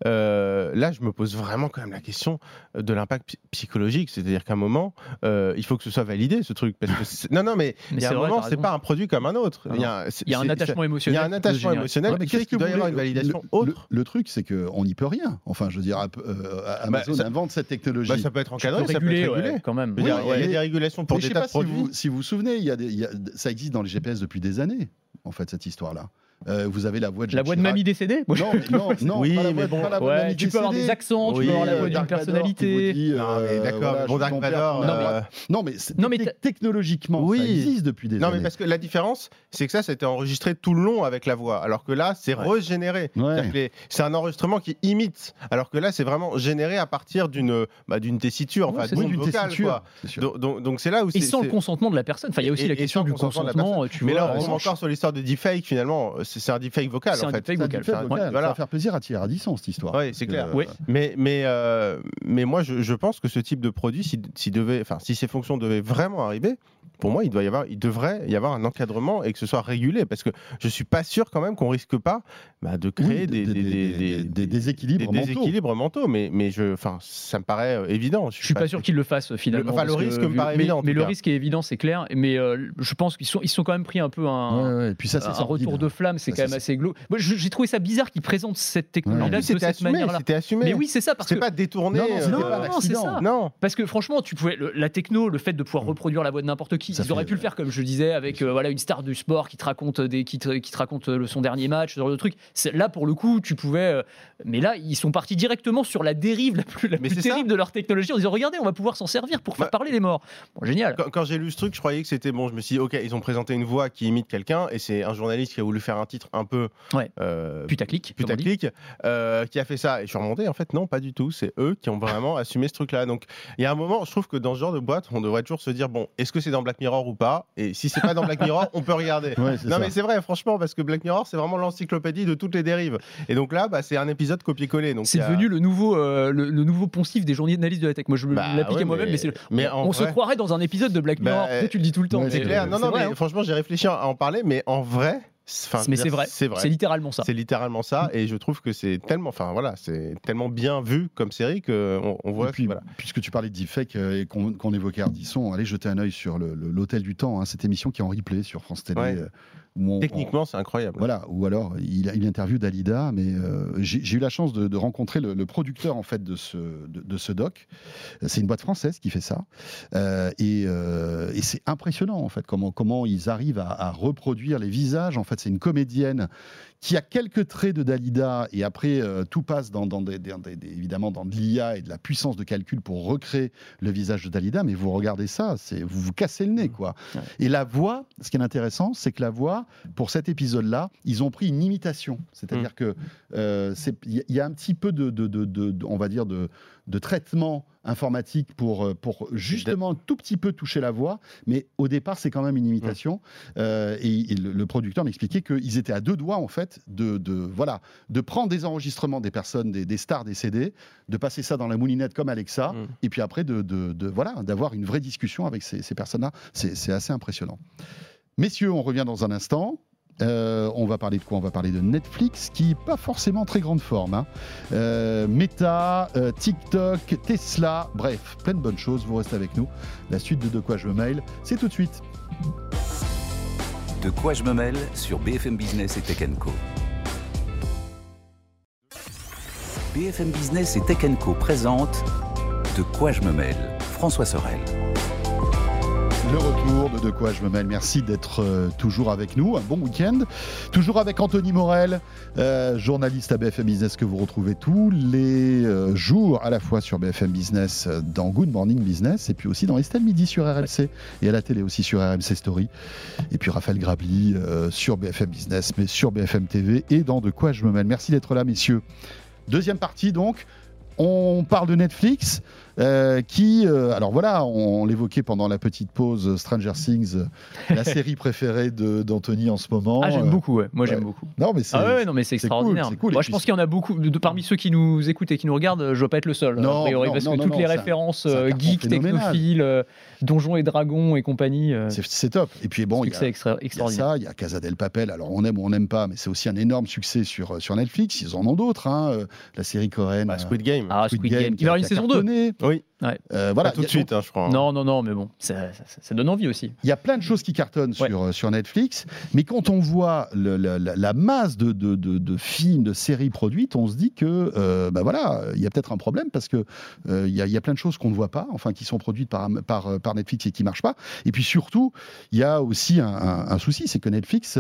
là, je me pose vraiment quand même la question de l'impact psychologique, c'est-à-dire qu'à un moment, euh, il faut que ce soit validé ce truc. Parce que non, non, mais, il y a un moment, c'est pas un produit comme un autre. Il y a, un attachement émotionnel. Il y a un attachement émotionnel. mais qu'est-ce qu'il doit y avoir une validation autre le, truc, c'est qu'on n'y peut rien. Enfin, je veux dire, euh, bah, Amazon invente cette technologie. Bah, ça peut être encadré, ça peut être régulé quand même. Il y a des régulations pour des tas de produits. Si vous vous souvenez, ça existe dans les GPS depuis des années, en fait, cette histoire-là. Euh, vous avez la voix de La voix de mamie décédée Non, non, non oui, mais bon, tu peux avoir des accents, tu peux avoir la voix d'une personnalité. Euh, d'accord, bon, Dark Vador. Non, mais, non, mais technologiquement, oui. ça existe depuis des années. Non, mais parce que la différence, c'est que ça, ça a été enregistré tout le long avec la voix, alors que là, c'est régénéré. C'est un enregistrement qui imite, alors que là, c'est vraiment généré à partir d'une bah, d'une tessiture, enfin d'une vocale. Donc c'est là où Et sans le consentement de la personne. Enfin, il y a aussi la question du consentement. Mais là, on est encore sur l'histoire de deepfake finalement c'est un deepfake vocal. C'est un deepfake vocal. Ça va faire plaisir à Thierry Radisson cette histoire. Oui, c'est clair. Oui. Mais, mais, euh, mais moi, je, je, pense que ce type de produit, si, si, devait, si ces fonctions devaient vraiment arriver, pour moi, il, doit y avoir, il devrait y avoir un encadrement et que ce soit régulé. Parce que je ne suis pas sûr quand même qu'on risque pas bah, de créer des, des, des, déséquilibres, mentaux. mentaux. Mais, mais je, ça me paraît euh, évident. Je ne suis, pas, sûr qu'ils le fassent finalement. Le, enfin, le risque me paraît évident. Mais le risque est évident, c'est clair. Mais euh, je pense qu'ils sont, ils sont quand même pris un peu un, puis ça, un retour de flamme. C'est quand même assez glauque. J'ai trouvé ça bizarre qu'ils présentent cette technologie de cette manière-là. C'était assumé. Mais oui, c'est ça. C'est pas détourné. Non, c'est ça. Non. Parce que franchement, tu pouvais la techno, le fait de pouvoir reproduire la voix de n'importe qui, ils auraient pu le faire comme je disais, avec euh, voilà une star du sport qui te raconte des qui te, qui te raconte euh, son dernier match, ce genre de truc. Là pour le coup, tu pouvais. Euh, mais là, ils sont partis directement sur la dérive la plus, la plus terrible de leur technologie en disant regardez, on va pouvoir s'en servir pour faire bah, parler les morts. Bon, génial. Quand, j'ai lu ce truc, je croyais que c'était bon. Je me suis dit ok, ils ont présenté une voix qui imite quelqu'un et c'est un journaliste qui a voulu faire un titre un peu ouais. putaclic, putaclic, qui a fait ça. Et je suis remonté. En fait, non, pas du tout. C'est eux qui ont vraiment assumé ce truc-là. Donc il y a un moment, je trouve que dans ce genre de boîte, on devrait toujours se dire bon, est-ce que c'est dans Black Mirror ou pas Et si c'est pas dans Black Mirror, on peut regarder. non, mais c'est vrai, franchement, parce que Black Mirror, c'est vraiment l'encyclopédie de toutes les dérives. Et donc là, bah, c'est un épisode copié-collé. C'est devenu le nouveau, euh, le, nouveau poncif des journalistes de la tech. Moi, je me bah, l'applique à moi-même, mais, on, se croirait dans un épisode de Black Mirror. Bah, tu le dis tout le temps. c'est clair. Non, non, mais hein. franchement, j'ai réfléchi à en parler, mais en vrai, mais c'est vrai, c'est littéralement ça. C'est littéralement ça, et je trouve que c'est tellement, enfin voilà, c'est tellement bien vu comme série que on, voit. puis, puisque tu parlais de deepfake euh, et qu'on évoquait Ardisson, allez jeter un œil sur l'hôtel du temps, hein, cette émission qui est en replay sur France Télé. Techniquement, c'est incroyable. Voilà, ou alors il, il interview Dalida, mais euh, j'ai eu la chance de, rencontrer le, producteur en fait de ce, de, ce doc. C'est une boîte française qui fait ça, euh, euh, et, c'est impressionnant en fait comment comment ils arrivent à, reproduire les visages. En fait, c'est une comédienne qui a quelques traits de Dalida, et après tout passe dans, des, évidemment dans de l'IA et de la puissance de calcul pour recréer le visage de Dalida. Mais vous regardez ça, c'est vous vous cassez le nez quoi. Et la voix, ce qui est intéressant, c'est que la voix pour cet épisode-là, ils ont pris une imitation. C'est-à-dire qu'il mm. que il y, a un petit peu de, on va dire, de, traitement informatique pour, euh, pour justement un tout petit peu toucher la voix, mais au départ c'est quand même une imitation. Mm. Euh, et, le, producteur m'expliquait qu'ils étaient à deux doigts en fait de, voilà de prendre des enregistrements des personnes, des, stars décédées, de passer ça dans la moulinette comme Alexa, mm. et puis après de, voilà d'avoir une vraie discussion avec ces, ces personnes-là. C'est assez impressionnant. Messieurs, on revient dans un instant. Euh, on va parler de quoi On va parler de Netflix, qui pas forcément très grande forme. Hein. Euh, Meta, euh, TikTok, Tesla, bref, plein de bonnes choses. Vous restez avec nous. La suite de De quoi je me mail, c'est tout de suite. De quoi je me mêle sur BFM Business et Tech. BFM Business et Tech Co présente De quoi je me mêle, François Sorel. Le retour de De quoi je me mêle. Merci d'être euh, toujours avec nous. Un bon week-end. Toujours avec Anthony Morel, euh, journaliste à BFM Business que vous retrouvez tous les euh, jours à la fois sur BFM Business dans Good Morning Business et puis aussi dans Estelle Midi sur RMC et à la télé aussi sur RMC Story. Et puis Raphaël Grabli sur BFM Business mais sur BFM TV et dans De quoi je me mêle. Merci d'être là messieurs. Deuxième partie donc. On parle de Netflix. Euh, qui, euh, alors voilà, on, l'évoquait pendant la petite pause Stranger Things, la série préférée d'Anthony en ce moment. Ah, j'aime beaucoup, ouais. moi j'aime beaucoup. Non, mais c'est ah non, mais c'est extraordinaire. Cool, Moi, je pense qu'il y en a beaucoup, de, parmi ceux qui nous écoutent et qui nous regardent, je ne veux pas être le seul, non, parce que toutes les références geeks, technophiles, Donjons et Dragons et compagnie. c'est top. Et puis bon, il y, a, ça, il y a Casa del Papel, alors on aime ou on n'aime pas, mais c'est aussi un énorme succès sur, sur Netflix, ils en ont d'autres, hein. la série coréenne. Bah, Squid Game. Ah, Squid, Game. Il y aura une saison 2. Oui. Euh, voilà, pas tout de suite, hein, je crois. Non, non, non, mais bon, ça, donne envie aussi. Il y a plein de choses qui cartonnent sur, euh, sur Netflix, mais quand on voit la, masse de, de, de, films, de séries produites, on se dit que, euh, bah voilà, il y a peut-être un problème parce que il y, a, y, a, plein de choses qu'on ne voit pas, enfin, qui sont produites par, par, par Netflix et qui ne marchent pas. Et puis surtout, il y a aussi un, un souci, c'est que Netflix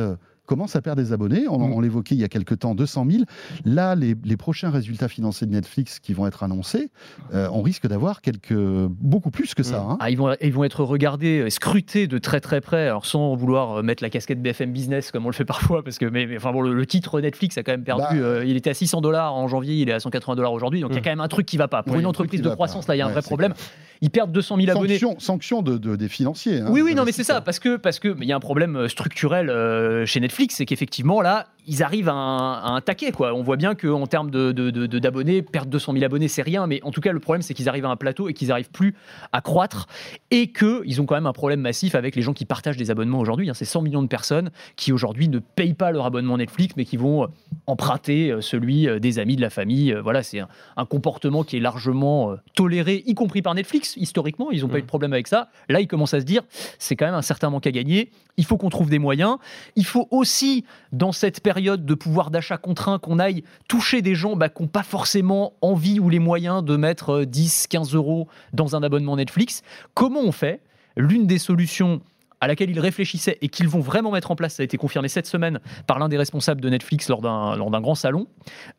commence à perdre des abonnés. On, mm. l'évoquait il y a quelques temps, 200 000. Là, les, prochains résultats financiers de Netflix qui vont être annoncés, euh, on risque d'avoir quelques beaucoup plus que ça. Mm. Hein. Ah, ils, vont, ils vont être regardés, scrutés de très très près, alors sans vouloir euh, mettre la casquette BFM Business comme on le fait parfois, parce que mais, enfin bon, le, titre Netflix a quand même perdu. Bah. Euh, il était à 600 dollars en janvier, il est à 180 dollars aujourd'hui, donc il y a mm. quand même un truc qui va pas. Pour une entreprise de croissance, là, il y a un vrai problème. Ils perdent 200 000 abonnés. Sanction de, des financiers. Hein, oui, oui, non, mais c'est ça, parce que parce que il y a un problème structurel chez Netflix, c'est qu'effectivement là, ils arrivent à un, à taquet. Quoi. On voit bien qu'en termes d'abonnés, de, de, perdre 200 000 abonnés, c'est rien. Mais en tout cas, le problème, c'est qu'ils arrivent à un plateau et qu'ils n'arrivent plus à croître. Et qu'ils ont quand même un problème massif avec les gens qui partagent des abonnements aujourd'hui. Hein. C'est 100 millions de personnes qui aujourd'hui ne payent pas leur abonnement Netflix, mais qui vont euh, emprunter euh, celui euh, des amis, de la famille. Voilà, c'est un, comportement qui est largement toléré, y compris par Netflix, historiquement. Ils n'ont pas eu de mmh. problème avec ça. Là, ils commencent à se dire, c'est quand même un certain manque à gagner. Il faut qu'on trouve des moyens. Il faut aussi, dans cette période de pouvoir d'achat contraint, qu'on aille toucher des gens bah, qui n'ont pas forcément envie ou les moyens de mettre 10, euh, 15 euros dans un abonnement Netflix. Comment on fait? L'une des solutions à laquelle ils réfléchissaient et qu'ils vont vraiment mettre en place, ça a été confirmé cette semaine par l'un des responsables de Netflix lors d'un grand salon,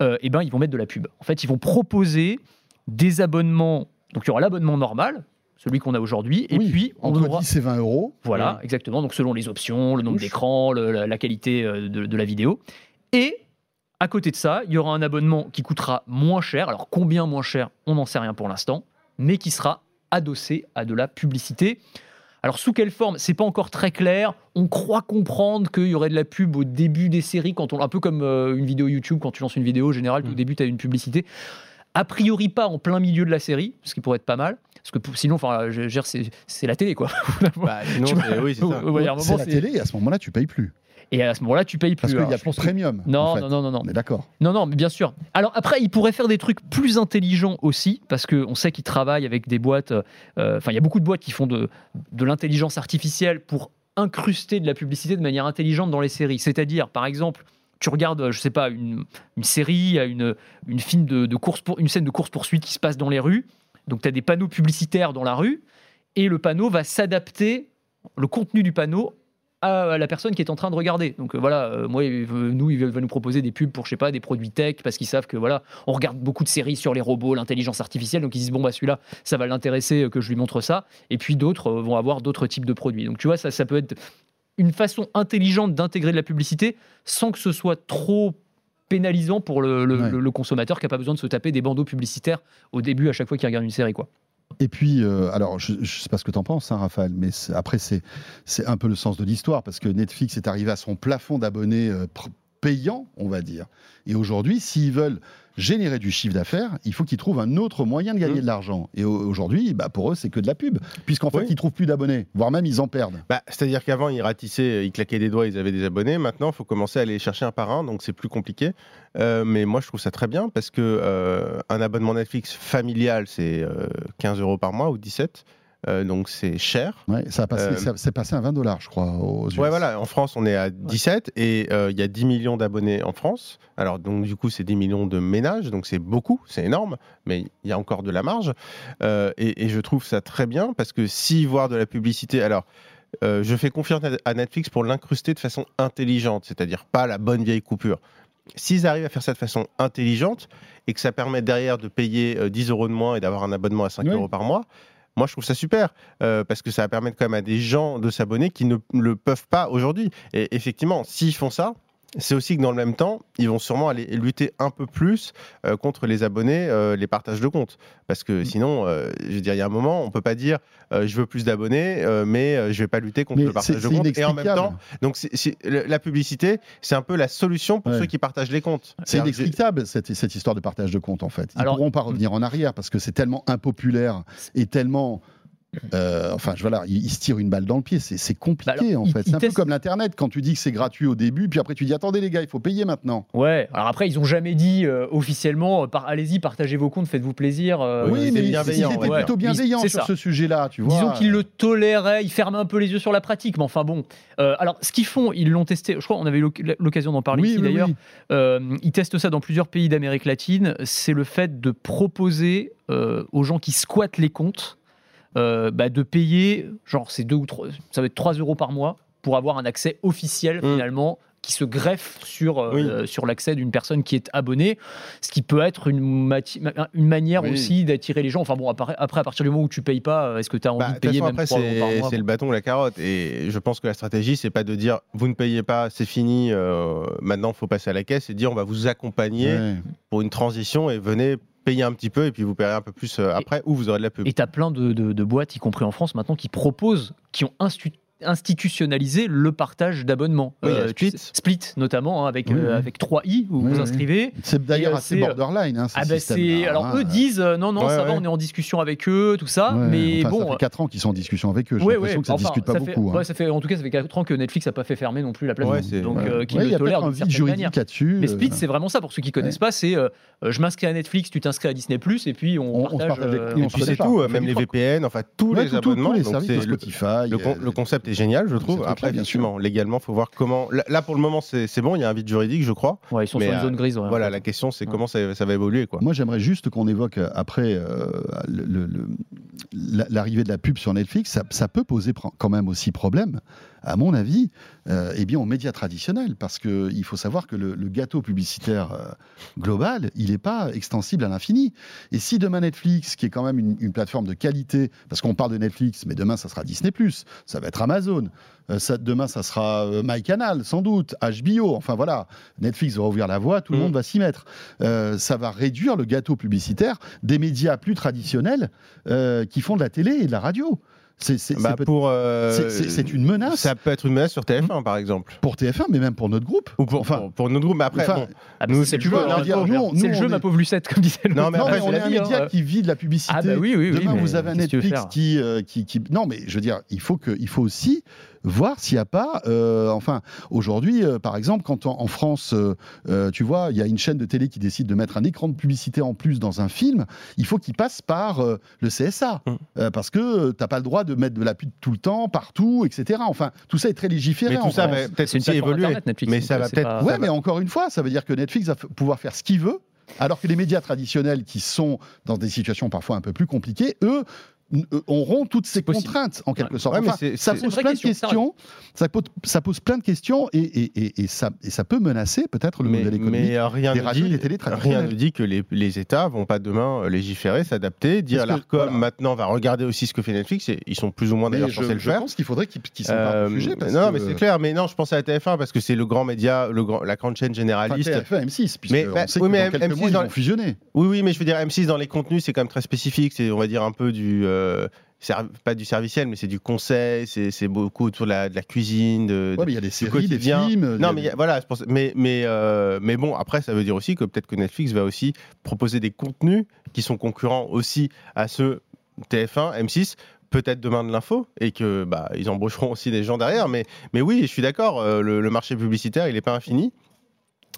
euh, eh ben, ils vont mettre de la pub. En fait, ils vont proposer des abonnements. Donc il y aura l'abonnement normal, celui qu'on a aujourd'hui. Et puis, on entre 10 et 20 euros. Voilà, exactement. Donc, selon les options, le nombre d'écrans, la, qualité euh, de, la vidéo. Et à côté de ça, il y aura un abonnement qui coûtera moins cher. Alors, combien moins cher On n'en sait rien pour l'instant, mais qui sera adossé à de la publicité. Alors sous quelle forme C'est pas encore très clair. On croit comprendre qu'il y aurait de la pub au début des séries, quand on, un peu comme euh, une vidéo YouTube, quand tu lances une vidéo, en général, tout mm. début, tu as une publicité. A priori pas en plein milieu de la série, ce qui pourrait être pas mal. Parce que sinon, enfin, c'est la télé, quoi. Bah, oui, c'est ça. la télé, et à ce moment-là, tu payes plus. Et à ce moment-là, tu payes plus. Parce qu'il y a plus premium. Non, non, non, non, non. On est d'accord. Non, non, mais bien sûr. Alors après, il pourrait faire des trucs plus intelligents aussi, parce qu'on sait qu'il travaille avec des boîtes. Euh, enfin, il y a beaucoup de boîtes qui font de, de l'intelligence artificielle pour incruster de la publicité de manière intelligente dans les séries. C'est-à-dire, par exemple, tu regardes, je sais pas, une, une série, une, une, film de, course pour, une scène de course-poursuite qui se passe dans les rues. Donc, tu as des panneaux publicitaires dans la rue et le panneau va s'adapter, le contenu du panneau, à la personne qui est en train de regarder. Donc euh, voilà, euh, moi, nous, il va nous proposer des pubs pour, je sais pas, des produits tech, parce qu'ils savent que voilà, on regarde beaucoup de séries sur les robots, l'intelligence artificielle, donc ils disent, bon, bah celui-là, ça va l'intéresser euh, que je lui montre ça. Et puis d'autres vont avoir d'autres types de produits. Donc tu vois, ça, ça peut être une façon intelligente d'intégrer de la publicité sans que ce soit trop pénalisant pour le, consommateur qui n'a pas besoin de se taper des bandeaux publicitaires au début à chaque fois qu'il regarde une série. quoi. Et puis, euh, alors, je ne sais pas ce que tu en penses, hein, Raphaël, mais après, c'est un peu le sens de l'histoire, parce que Netflix est arrivé à son plafond d'abonnés euh, payants, on va dire. Et aujourd'hui, s'ils veulent générer du chiffre d'affaires, il faut qu'ils trouvent un autre moyen de gagner mmh. de l'argent. Et aujourd'hui, bah, pour eux, c'est que de la pub, puisqu'en fait, ils trouvent plus d'abonnés, voire même ils en perdent. Bah, C'est-à-dire qu'avant, ils ratissaient, ils claquaient des doigts, ils avaient des abonnés. Maintenant, il faut commencer à aller chercher un par un, donc c'est plus compliqué. Euh, mais moi, je trouve ça très bien parce que euh, un abonnement Netflix familial, c'est 15 euh, euros par mois ou 17. Euh, donc c'est cher. Ouais, ça euh, c'est passé à 20 dollars, je crois. Aux Ouais, voilà. En France, on est à 17 et euh, il y a 10 millions d'abonnés en France. Alors donc du coup, c'est 10 millions de ménages, donc c'est beaucoup, c'est énorme, mais il y a encore de la marge. Et, et, je trouve ça très bien parce que si voir de la publicité, alors. je fais confiance à Netflix pour l'incruster de façon intelligente, c'est-à-dire pas la bonne vieille coupure. S'ils arrivent à faire ça de façon intelligente et que ça permet derrière de payer 10 euros de moins et d'avoir un abonnement à 5 euros par mois, moi, je trouve ça super euh, parce que ça va permettre quand même à des gens de s'abonner qui ne le peuvent pas aujourd'hui. Et effectivement, s'ils font ça, c'est aussi que dans le même temps, ils vont sûrement aller lutter un peu plus euh, contre les abonnés, euh, les partages de comptes. Parce que mm. sinon, euh, je veux dire, il y a un moment, on ne peut pas dire je veux plus d'abonnets, mais je ne vais pas lutter contre le partage de comptes. Et en même temps, donc la publicité, c'est un peu la solution pour ceux qui partagent les comptes. C'est inexplicable cette, cette, histoire de partage de comptes en fait. Ils ne pourront pas revenir en arrière parce que c'est tellement impopulaire et tellement euh, enfin, voilà, il, se tire une balle dans le pied. C'est compliqué, bah, en fait. C'est un peu comme l'Internet, quand tu dis que c'est gratuit au début, puis après tu dis attendez les gars, il faut payer maintenant. Ouais, alors après, ils ont jamais dit euh, officiellement par, allez-y, partagez vos comptes, faites-vous plaisir. Euh, oui, mais ils étaient plutôt bienveillants sur ce sujet-là, tu vois. Disons qu'ils le toléraient, ils ferment un peu les yeux sur la pratique, mais enfin bon. alors, ce qu'ils font, ils l'ont testé, je crois qu'on avait eu l'occasion d'en parler ici d'ailleurs. ils testent ça dans plusieurs pays d'Amérique latine. C'est le fait de proposer aux gens qui squattent les comptes euh, bah, de payer, genre c'est deux ou trois, ça va être 3 euros par mois pour avoir un accès officiel mmh. finalement qui se greffe sur, euh, sur l'accès d'une personne qui est abonnée, ce qui peut être une, une manière aussi d'attirer les gens. Enfin bon, après, à partir du moment où tu payes pas, euh, est-ce que tu as envie bah, de payer même après, C'est le bâton ou la carotte. Et je pense que la stratégie, c'est pas de dire vous ne payez pas, c'est fini, maintenant il faut passer à la caisse, et dire on va vous accompagner pour une transition et venez payer un petit peu et puis vous paierez un peu plus euh, après ou vous aurez de la pub. Et tu as plein de, de, boîtes, y compris en France maintenant, qui proposent, qui ont institutionnaliser le partage d'abonnements. Euh, Split. Split, notamment, hein, avec, euh, avec 3i, où vous vous inscrivez. C'est d'ailleurs assez borderline. Hein, ah bah alors, hein. eux disent non, non, ça va, on est en discussion avec eux, tout ça. mais bon. Ça fait 4 ans qu'ils sont en discussion avec eux. J'ai l'impression que ça ne discute pas beaucoup. ça fait, en tout cas, ça fait 4 ans que Netflix n'a pas fait fermer non plus la plateforme. Donc, qui le tolère d'une certaine manière. Mais Split, c'est vraiment ça. Pour ceux qui connaissent pas, c'est je m'inscris à Netflix, tu t'inscris à Disney, et puis on partage. Et puis c'est tout, même les VPN, enfin tous les abonnements. Le concept est génial, je trouve après, sûr, légalement, il faut voir comment. Là, pour le moment, c'est bon, il y a un vide juridique, je crois. Ouais, ils sont sur une zone grise. voilà, la question, c'est comment ça, va évoluer. Quoi. Moi, j'aimerais juste qu'on évoque euh, après euh, l'arrivée de la pub sur Netflix. Ça, ça, peut poser quand même aussi problème, à mon avis, euh, eh bien, aux médias traditionnels. Parce qu'il faut savoir que le, gâteau publicitaire euh, global, il n'est pas extensible à l'infini. Et si demain Netflix, qui est quand même une, plateforme de qualité, parce qu'on parle de Netflix, mais demain ça sera Disney, ça va être Amazon, euh, ça, demain ça sera MyCanal, sans doute, HBO, enfin voilà, Netflix va ouvrir la voie, tout le mm. monde va s'y mettre. ça va réduire le gâteau publicitaire des médias plus traditionnels qui font de la télé et de la radio. Bah, euh, c'est une menace. Ça peut être une menace sur TF1, par exemple. Pour TF1, mais même pour notre groupe. Ou pour, enfin, pour, notre groupe, mais après, ah, c'est le, jeu, ma pauvre Lucette, comme disait le Non, mais après, on est un média hein. qui vit de la publicité. Ah bah oui, oui, Demain, vous avez un Netflix euh, qui, qui, Non, mais je veux dire, il faut, que, il faut aussi voir s'il n'y a pas, euh, enfin, aujourd'hui, euh, par exemple, quand en, France, euh, tu vois, il y a une chaîne de télé qui décide de mettre un écran de publicité en plus dans un film, il faut qu'il passe par le CSA, mmh. parce que tu n'as pas le droit de mettre de la pub tout le temps, partout, etc. Enfin, tout ça est très légiféré. Mais tout ça va peut-être évoluer. mais ça va peut-être. Ouais, mais encore une fois, ça veut dire que Netflix va pouvoir faire ce qu'il veut. Alors que les médias traditionnels qui sont dans des situations parfois un peu plus compliquées, eux, auront toutes ces contraintes en quelque sorte. ça pose plein de questions. Ça pose, plein de questions et, ça, peut menacer peut-être le modèle économique mais rien des radios et des télé Rien ne dit que les, les, États vont pas demain euh, légiférer, s'adapter, dire l'ARCOM maintenant va regarder aussi ce que fait Netflix. Et ils sont plus ou moins d'ailleurs censés le faire. Je pense qu'il faudrait qu'ils qu du sujet. non, mais c'est clair. Mais non, je pense à TF1 parce que c'est le grand média, le grand, la grande chaîne généraliste. TF1, M6, puisque mais, bah, oui, mais M6 mois, ils vont fusionner. Oui, oui, mais je veux dire M6 dans les contenus, c'est quand même très spécifique. C'est on va dire un peu du euh, pas du serviciel, mais c'est du conseil, c'est beaucoup autour de la, de la cuisine. De, ouais, mais il y a des séries, des films. Non, mais voilà, mais, mais, euh, mais bon, après, ça veut dire aussi que peut-être que Netflix va aussi proposer des contenus qui sont concurrents aussi à ceux TF1, M6, peut-être demain de l'info et que bah, ils embaucheront aussi des gens derrière. Mais, mais oui, je suis d'accord, euh, le, marché publicitaire, il n'est pas infini.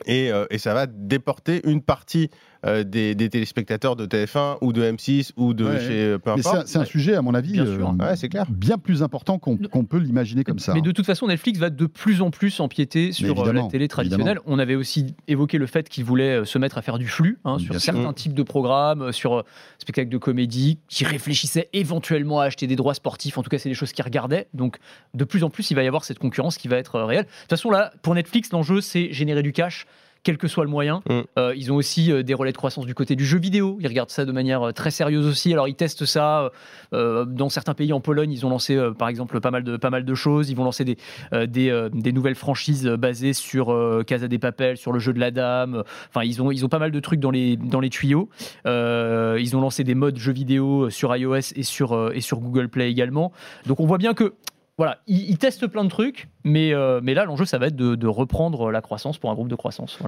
Et, euh, et, ça va déporter une partie euh, des, téléspectateurs de TF1 ou de M6 ou de chez euh, peu importe. C'est un, sujet, à mon avis, bien, euh, clair. bien plus important qu'on peut l'imaginer comme ça. Mais de toute façon, Netflix va de plus en plus empiéter sur la télé traditionnelle. On avait aussi évoqué le fait qu'il voulait se mettre à faire du flux hein, sur certains types de programmes, sur spectacles de comédie, qui réfléchissaient éventuellement à acheter des droits sportifs. En tout cas, c'est des choses qu'ils regardaient. Donc, de plus en plus, il va y avoir cette concurrence qui va être réelle. De toute façon, là, pour Netflix, l'enjeu, c'est générer du cash quel que soit le moyen. Mm. Euh, ils ont aussi euh, des relais de croissance du côté du jeu vidéo. Ils regardent ça de manière très sérieuse aussi. Alors ils testent ça dans certains pays. En Pologne, ils ont lancé par exemple pas mal de, pas mal de choses. Ils vont lancer des, des, des nouvelles franchises basées sur Casa des Papel, sur le jeu de la dame. Enfin, ils ont, ils ont pas mal de trucs dans les, dans les tuyaux. ils ont lancé des modes jeux vidéo sur iOS et sur, et sur Google Play également. Donc on voit bien que voilà, ils, testent plein de trucs, mais, euh, mais là, l'enjeu, ça va être de, reprendre la croissance pour un groupe de croissance.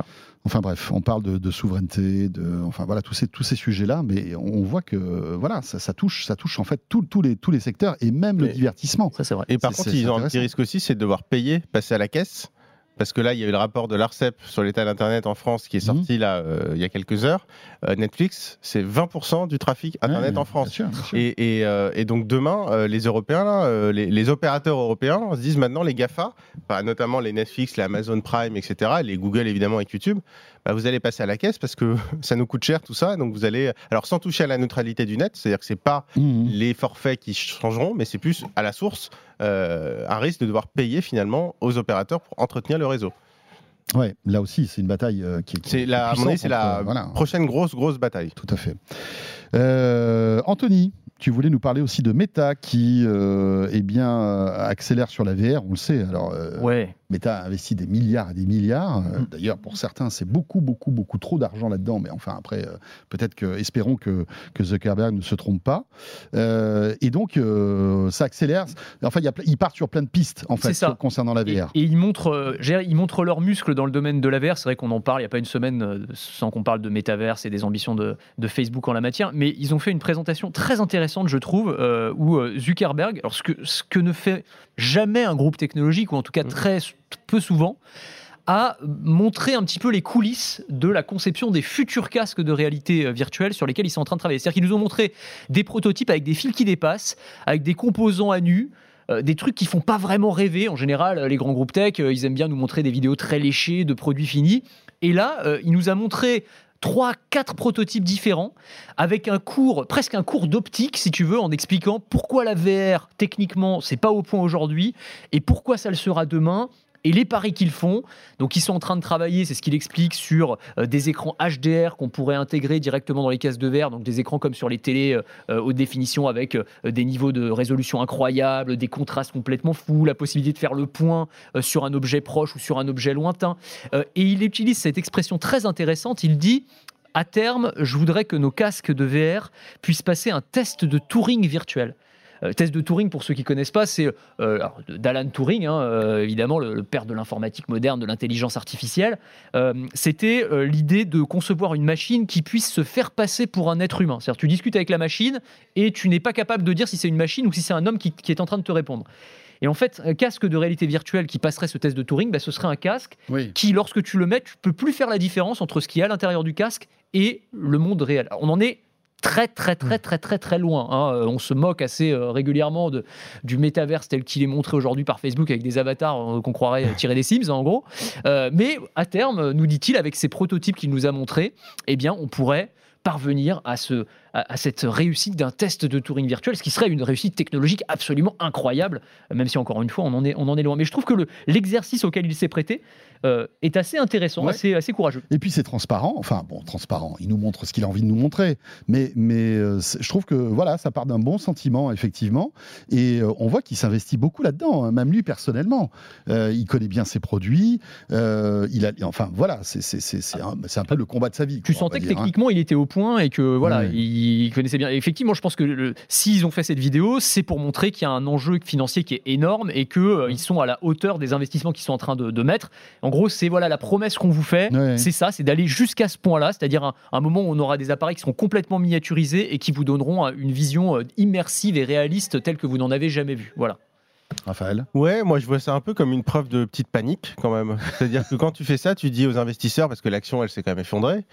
Enfin bref, on parle de, souveraineté, de, enfin voilà, tous ces, tous ces sujets-là, mais on voit que voilà, ça, touche, ça touche en fait tous les, tous les secteurs et même le divertissement. Ça, c'est vrai. Et par contre, ils ont un petit risque aussi, c'est de devoir payer, passer à la caisse parce que là, il y a eu le rapport de l'ARCEP sur l'état d'Internet en France qui est mhm. sorti là euh, il y a quelques heures. Euh, Netflix, c'est 20% du trafic Internet en France. Euh, et, donc demain, les Européens, les, opérateurs européens se disent maintenant les GAFA, bah, notamment les Netflix, les Amazon Prime, etc., les Google évidemment avec YouTube, bah, vous allez passer à la caisse parce que ça nous coûte cher tout ça. Donc vous allez, alors sans toucher à la neutralité du net, c'est-à-dire que c'est pas mhm. les forfaits qui changeront, mais c'est plus à la source un risque de devoir payer finalement aux opérateurs pour entretenir le réseau. Ouais, là aussi, c'est une bataille euh, qui, est. C'est la, c'est la prochaine grosse, grosse bataille. Tout à fait. Euh, Anthony, tu voulais nous parler aussi de Meta qui euh, eh bien, accélère sur la VR, on le sait. Alors, ouais. Meta a investi des milliards et des milliards. Euh, mm. D'ailleurs, pour certains, c'est beaucoup, beaucoup, beaucoup trop d'argent là-dedans. Mais enfin, après, euh, peut-être que, espérons que, que, Zuckerberg ne se trompe pas. Euh, et donc, ça accélère. Enfin, y a, ils partent sur plein de pistes, en fait, concernant la VR. Et, ils, montrent, ils montrent leurs muscles dans le domaine de la VR. C'est vrai qu'on en parle, il n'y a pas une semaine sans qu'on parle de métaverse et des ambitions de, de, Facebook en la matière. Mais ils ont fait une présentation très intéressante, je trouve, où Zuckerberg, alors ce que, ce que ne fait jamais un groupe technologique, ou en tout cas mm. très peu souvent, a montré un petit peu les coulisses de la conception des futurs casques de réalité euh, virtuelle sur lesquels ils sont en train de travailler. C'est-à-dire qu'ils nous ont montré des prototypes avec des fils qui dépassent, avec des composants à nu, euh, des trucs qui font pas vraiment rêver. En général, les grands groupes tech, euh, ils aiment bien nous montrer des vidéos très léchées de produits finis. Et là, il nous a montré trois, quatre prototypes différents, avec un cours, presque un cours d'optique, si tu veux, en expliquant pourquoi la VR, techniquement, c'est pas au point aujourd'hui, et pourquoi ça le sera demain, et les paris qu'ils font. Donc, ils sont en train de travailler, c'est ce qu'il explique, sur euh, des écrans HDR qu'on pourrait intégrer directement dans les cases de verre, donc des écrans comme sur les télés euh, euh, haute définition avec des niveaux de résolution incroyables, des contrastes complètement fous, la possibilité de faire le point sur un objet proche ou sur un objet lointain. et il utilise cette expression très intéressante. Il dit à terme, je voudrais que nos casques de VR puissent passer un test de Turing virtuel. Euh, test de Turing, pour ceux qui ne connaissent pas, c'est euh, d'Alan Turing, hein, euh, évidemment, le, père de l'informatique moderne, de l'intelligence artificielle. C'était l'idée de concevoir une machine qui puisse se faire passer pour un être humain. C'est-à-dire, tu discutes avec la machine et tu n'es pas capable de dire si c'est une machine ou si c'est un homme qui, est en train de te répondre. Et en fait, un casque de réalité virtuelle qui passerait ce test de Turing, bah, ce serait un casque qui, lorsque tu le mets, tu peux plus faire la différence entre ce qui est à l'intérieur du casque et le monde réel. On en est très très très très très très loin. Hein. Euh, on se moque assez euh, régulièrement de, du métaverse tel qu'il est montré aujourd'hui par Facebook avec des avatars euh, qu'on croirait tirer des Sims en gros. mais à terme, nous dit-il, avec ces prototypes qu'il nous a montrés, eh bien on pourrait parvenir à, ce, à, cette réussite d'un test de Turing virtuel, ce qui serait une réussite technologique absolument incroyable, même si encore une fois on en est, on en est loin. Mais je trouve que l'exercice auquel il s'est prêté euh, est assez intéressant, assez, assez courageux. Et puis c'est transparent, enfin bon, transparent, il nous montre ce qu'il a envie de nous montrer, mais, mais euh, je trouve que voilà, ça part d'un bon sentiment, effectivement, et euh, on voit qu'il s'investit beaucoup là-dedans, hein, même lui personnellement. il connaît bien ses produits, il a, enfin voilà, c'est un, un, peu le combat de sa vie. Tu sentais que hein. techniquement il était au point et que voilà, il connaissait bien. effectivement, je pense que s'ils ont fait cette vidéo, c'est pour montrer qu'il y a un enjeu financier qui est énorme et qu'ils ils sont à la hauteur des investissements qu'ils sont en train de, de mettre. En gros, c'est voilà la promesse qu'on vous fait, c'est ça, c'est d'aller jusqu'à ce point-là, c'est-à-dire un, moment où on aura des appareils qui seront complètement miniaturisés et qui vous donneront euh, une vision euh, immersive et réaliste telle que vous n'en avez jamais vue. Voilà. Raphaël Ouais, moi je vois ça un peu comme une preuve de petite panique quand même. C'est-à-dire que quand tu fais ça, tu dis aux investisseurs, parce que l'action elle s'est quand même effondrée,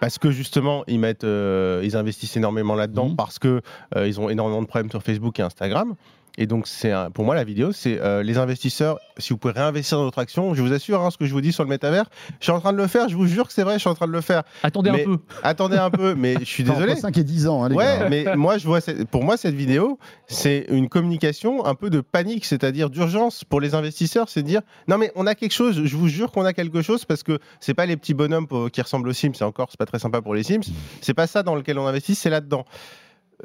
parce que justement ils mettent, euh, ils investissent énormément là-dedans, mhm. parce que ils ont énormément de problèmes sur Facebook et Instagram. Et donc, c'est pour moi, la vidéo, c'est euh, les investisseurs, si vous pouvez réinvestir dans votre action, je vous assure, hein, ce que je vous dis sur le métavers, je suis en train de le faire, je vous jure que c'est vrai, je suis en train de le faire. Attendez un peu. Attendez un peu, mais je suis désolé. 5 et 10 ans, hein, les ouais, mais moi, je vois, pour moi, cette vidéo, c'est une communication un peu de panique, c'est-à-dire d'urgence pour les investisseurs, c'est de dire, non, mais on a quelque chose, je vous jure qu'on a quelque chose, parce que c'est pas les petits bonhommes qui ressemblent aux Sims, c'est encore, c'est pas très sympa pour les Sims, c'est pas ça dans lequel on investit, c'est là-dedans.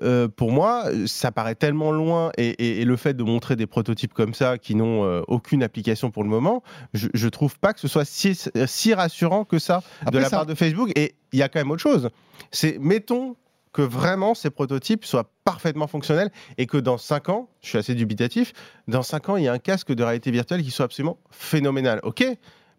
Euh, pour moi, ça paraît tellement loin et, le fait de montrer des prototypes comme ça qui n'ont euh, aucune application pour le moment, je, ne trouve pas que ce soit si, rassurant que ça de la part de Facebook. Et il y a quand même autre chose. C'est mettons que vraiment ces prototypes soient parfaitement fonctionnels et que dans 5 ans, je suis assez dubitatif, dans 5 ans, il y a un casque de réalité virtuelle qui soit absolument phénoménal. Ok,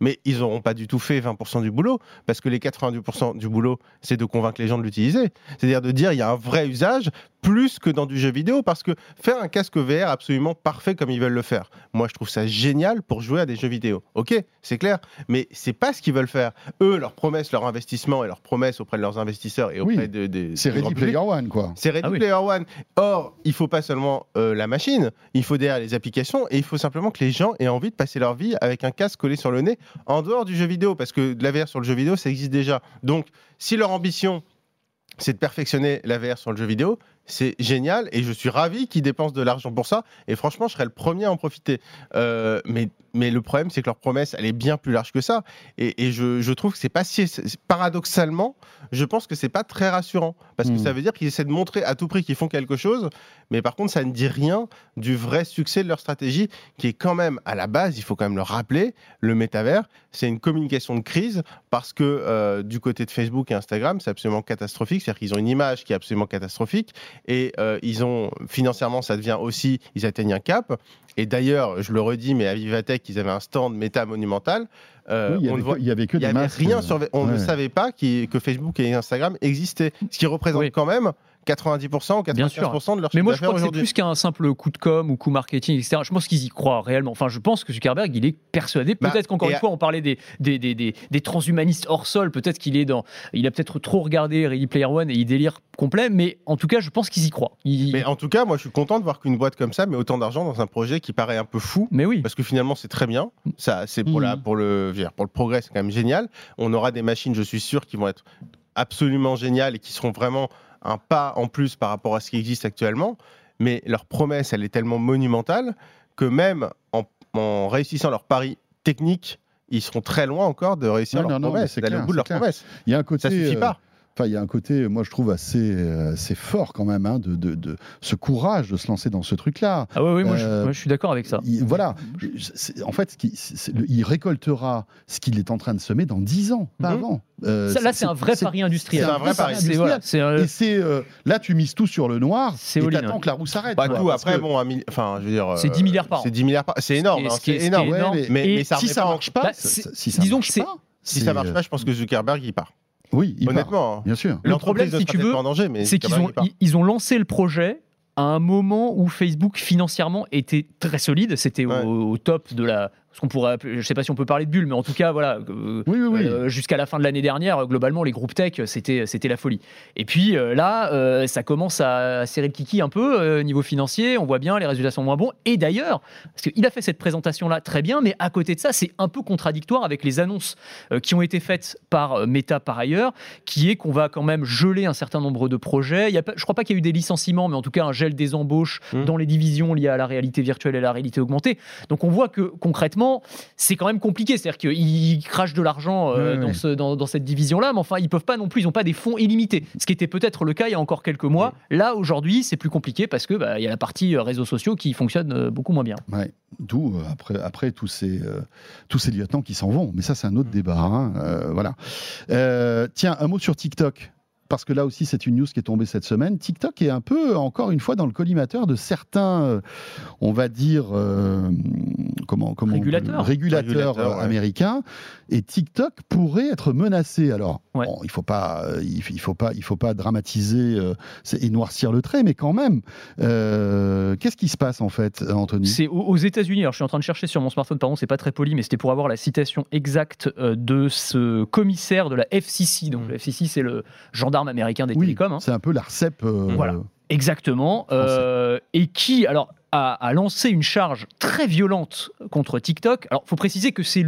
mais ils n'auront pas du tout fait 20% du boulot, parce que les 90% du boulot, c'est de convaincre les gens de l'utiliser. C'est-à-dire de dire il y a un vrai usage, plus que dans du jeu vidéo, parce que faire un casque VR absolument parfait comme ils veulent le faire, moi je trouve ça génial pour jouer à des jeux vidéo. Ok, c'est clair, mais c'est pas ce qu'ils veulent faire. Eux, leur promesse, leur investissement et leur promesse auprès de leurs investisseurs et auprès de, des. C'est Ready Player One, quoi. C'est Ready ah Player One. Or, il faut pas seulement euh, la machine, il faut derrière les applications et il faut simplement que les gens aient envie de passer leur vie avec un casque collé sur le nez en dehors du jeu vidéo, parce que de la VR sur le jeu vidéo, ça existe déjà. Donc, si leur ambition c'est de perfectionner la VR sur le jeu vidéo. C'est génial et je suis ravi qu'ils dépensent de l'argent pour ça. Et franchement, je serais le premier à en profiter. Euh, mais, mais le problème, c'est que leur promesse, elle est bien plus large que ça. Et, je, trouve que c'est pas si. Paradoxalement, je pense que c'est pas très rassurant. Parce que hmm. ça veut dire qu'ils essaient de montrer à tout prix qu'ils font quelque chose. Mais par contre, ça ne dit rien du vrai succès de leur stratégie, qui est quand même, à la base, il faut quand même le rappeler, le métavers, c'est une communication de crise parce que euh, du côté de Facebook et Instagram, c'est absolument catastrophique. C'est-à-dire qu'ils ont une image qui est absolument catastrophique et euh, ils ont financièrement, ça devient aussi, ils atteignent un cap. Et d'ailleurs, je le redis, mais à Vivatech, ils avaient un stand méta monumental. Euh, il, avait, il y avait que des rien sur, on ne savait pas que Facebook et Instagram existaient, ce qui représente quand même 90% ou 95% de leur Mais moi, je crois que c'est plus qu'un simple coup de com ou coup marketing, etc. Je pense qu'ils y croient réellement. Enfin, je pense que Zuckerberg, il est persuadé. Bah, peut-être qu'encore une fois, on parlait des, des, des, des, transhumanistes hors sol. Peut-être qu'il est dans. Il a peut-être trop regardé Ready Player One et il délire complet. Mais en tout cas, je pense qu'ils y croient. Mais en tout cas, moi, je suis content de voir qu'une boîte comme ça met autant d'argent dans un projet qui paraît un peu fou. Mais oui. Parce que finalement, c'est très bien. Ça, c'est pour, la, mm. pour, le, pour le progrès, c'est quand même génial. On aura des machines, je suis sûr, qui vont être absolument géniales et qui seront vraiment un pas en plus par rapport à ce qui existe actuellement, mais leur promesse, elle est tellement monumentale que même en, réussissant leur pari technique, ils seront très loin encore de réussir leur promesse, d'aller au bout de leur promesse. Il y a un côté, ça suffit pas. Euh, Enfin, il y a un côté, moi je trouve assez, euh, assez fort quand même, hein, de, de, ce courage de se lancer dans ce truc-là. Ah oui, oui moi, je, euh, suis d'accord avec ça. voilà, en fait, il récoltera ce qu'il est en train de semer dans 10 ans, pas mhm. avant. Euh, là, c'est un vrai pari industriel. C'est un vrai pari industriel. Et c'est là, tu mises tout sur le noir. C'est attends que la roue s'arrête. Tout. Après, bon, enfin, je veux dire. C'est 10 milliards par an. C'est 10 milliards par. C'est énorme. C'est énorme. Mais si ça marche pas, disons que c'est. Si ça marche pas, je pense que Zuckerberg il part. Oui, honnêtement. Hein. bien sûr. Le problème, si tu veux, c'est qu'ils ont, ils ont lancé le projet à un moment où Facebook financièrement était très solide. C'était au, top de la, ce qu'on pourrait je ne sais pas si on peut parler de bulle, mais en tout cas, voilà, euh, euh, jusqu'à la fin de l'année dernière, globalement, les groupes tech, c'était, c'était la folie. Et puis euh, là, ça commence à serrer le kiki un peu au niveau financier. On voit bien, les résultats sont moins bons. Et d'ailleurs, parce qu'il a fait cette présentation-là très bien, mais à côté de ça, c'est un peu contradictoire avec les annonces qui ont été faites par Meta par ailleurs, qui est qu'on va quand même geler un certain nombre de projets. Il y a je crois pas qu'il y a eu des licenciements, mais en tout cas un gel des embauches mmh. dans les divisions liées à la réalité virtuelle et à la réalité augmentée. Donc on voit que concrètement, c'est quand même compliqué. C'est-à-dire qu'ils crachent de l'argent euh, dans, cette division-là, mais enfin, ils peuvent pas non plus, ils n'ont pas des fonds illimités. Ce qui était peut-être le cas il y a encore quelques mois. Là, aujourd'hui, c'est plus compliqué parce que bah, y a la partie euh, réseaux sociaux qui fonctionne euh, beaucoup moins bien. D'où après, après tous ces tous ces lieutenants qui s'en vont. Mais ça, c'est un autre mm. débat. Hein, voilà. tiens, un mot sur TikTok parce que là aussi c'est une news qui est tombée cette semaine. TikTok est un peu, encore une fois, dans le collimateur de certains, euh, on va dire, euh, comment, comment régulateurs, américains. Et TikTok pourrait être menacé. Alors, il faut pas, euh, il, faut pas, il faut pas dramatiser et noircir le trait, mais quand même, qu'est-ce qui se passe en fait, Anthony? C'est aux États-Unis. Alors, je suis en train de chercher sur mon smartphone, pardon, c'est pas très poli, mais c'était pour avoir la citation exacte de ce commissaire de la FCC. Donc, la FCC, c'est le gendarme américain des télécoms. Hein. C'est un peu l'ARCEP. Euh, voilà. Exactement. Euh, et qui, alors, a, lancé une charge très violente contre TikTok. Alors, il faut préciser que c'est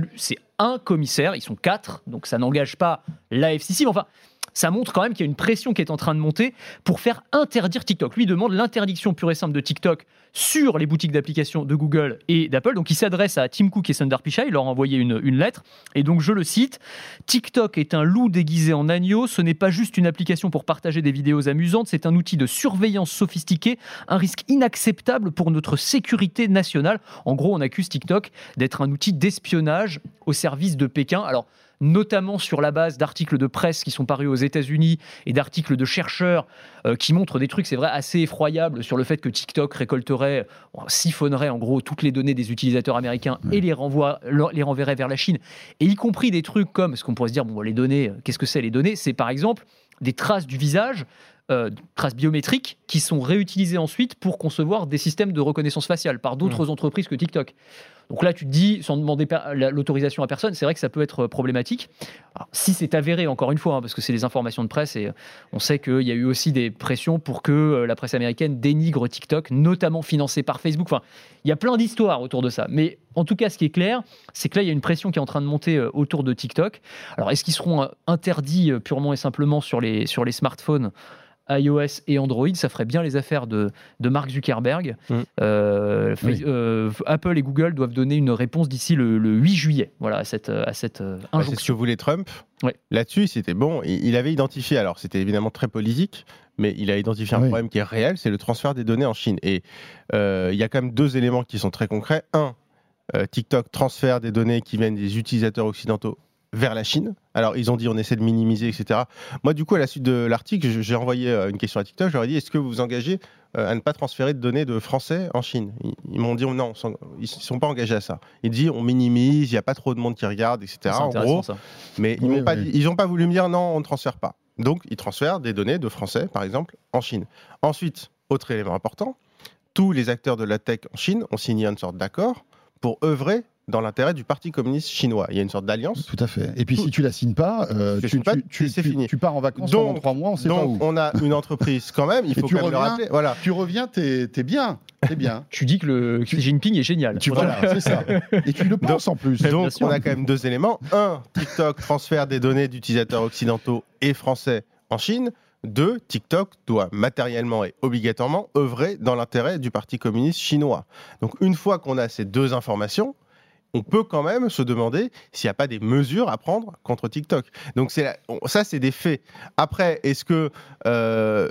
un commissaire, ils sont quatre, donc ça n'engage pas la FCC, mais enfin, ça montre quand même qu'il y a une pression qui est en train de monter pour faire interdire TikTok. Lui demande l'interdiction pure et simple de TikTok sur les boutiques d'applications de Google et d'Apple. Donc il s'adresse à Tim Cook et Sundar Pichai, il leur a envoyé une, une, lettre. Et donc je le cite, TikTok est un loup déguisé en agneau, ce n'est pas juste une application pour partager des vidéos amusantes, c'est un outil de surveillance sophistiqué, un risque inacceptable pour notre sécurité nationale. En gros, on accuse TikTok d'être un outil d'espionnage au service de Pékin. Alors notamment sur la base d'articles de presse qui sont parus aux États-Unis et d'articles de chercheurs euh, qui montrent des trucs, c'est vrai, assez effroyables sur le fait que TikTok récolterait, siphonnerait en gros toutes les données des utilisateurs américains et les, renvoie, les renverrait vers la Chine. Et y compris des trucs comme, ce qu'on pourrait se dire, bon, les données, qu'est-ce que c'est les données? C'est par exemple des traces du visage euh, traces biométriques qui sont réutilisées ensuite pour concevoir des systèmes de reconnaissance faciale par d'autres mmh. entreprises que TikTok. Donc là, tu te dis, sans demander l'autorisation à personne, c'est vrai que ça peut être euh, problématique. si c'est avéré, encore une fois, hein, parce que c'est des informations de presse, et euh, on sait qu'il y a eu aussi des pressions pour que euh, la presse américaine dénigre TikTok, notamment financée par Facebook. Enfin, il y a plein d'histoires autour de ça. Mais en tout cas, ce qui est clair, c'est que là, il y a une pression qui est en train de monter autour de TikTok. Alors, est-ce qu'ils seront interdits purement et simplement sur les, sur les smartphones? iOS et Android, ça ferait bien les affaires de, de Mark Zuckerberg. Mm. Euh, euh, Apple et Google doivent donner une réponse d'ici le, 8 juillet voilà, à cette, à cette euh, bah, C'est ce que voulait Trump. Là-dessus, c'était bon. Il avait identifié, alors c'était évidemment très politique, mais il a identifié un problème qui est réel, c'est le transfert des données en Chine. Et il y a quand même deux éléments qui sont très concrets. Un, TikTok transfère des données qui viennent des utilisateurs occidentaux vers la Chine. Alors, ils ont dit on essaie de minimiser, etc. Moi, du coup, à la suite de l'article, j'ai envoyé euh, une question à TikTok. J'aurais dit est-ce que vous vous engagez euh, à ne pas transférer de données de Français en Chine? Ils, m'ont dit non, ils ne sont pas engagés à ça. Ils disent on minimise, il n'y a pas trop de monde qui regarde, etc. En gros, mais ils n'ont pas, pas voulu me dire non, on ne transfère pas. Donc, ils transfèrent des données de Français, par exemple, en Chine. Ensuite, autre élément important, tous les acteurs de la tech en Chine ont signé une sorte d'accord pour œuvrer dans l'intérêt du Parti communiste chinois. Il y a une sorte d'alliance. Tout à fait. Et puis si tu la signes pas, euh, tu, fini. Tu pars en vacances donc, pendant trois mois, on sait donc pas où. on a une entreprise quand même, il faut quand même le rappeler. Voilà. Tu reviens, t'es es bien. Es bien. tu dis que le Xi Jinping est génial. Tu, voilà, c'est ça. Et tu le penses en plus. Donc on a quand même deux éléments. Un, TikTok transfère des données d'utilisateurs occidentaux et français en Chine. Deux, TikTok doit matériellement et obligatoirement œuvrer dans l'intérêt du Parti communiste chinois. Donc une fois qu'on a ces deux informations, on peut quand même se demander s'il n'y a pas des mesures à prendre contre TikTok. Donc ça, c'est des faits. Après, est-ce que euh,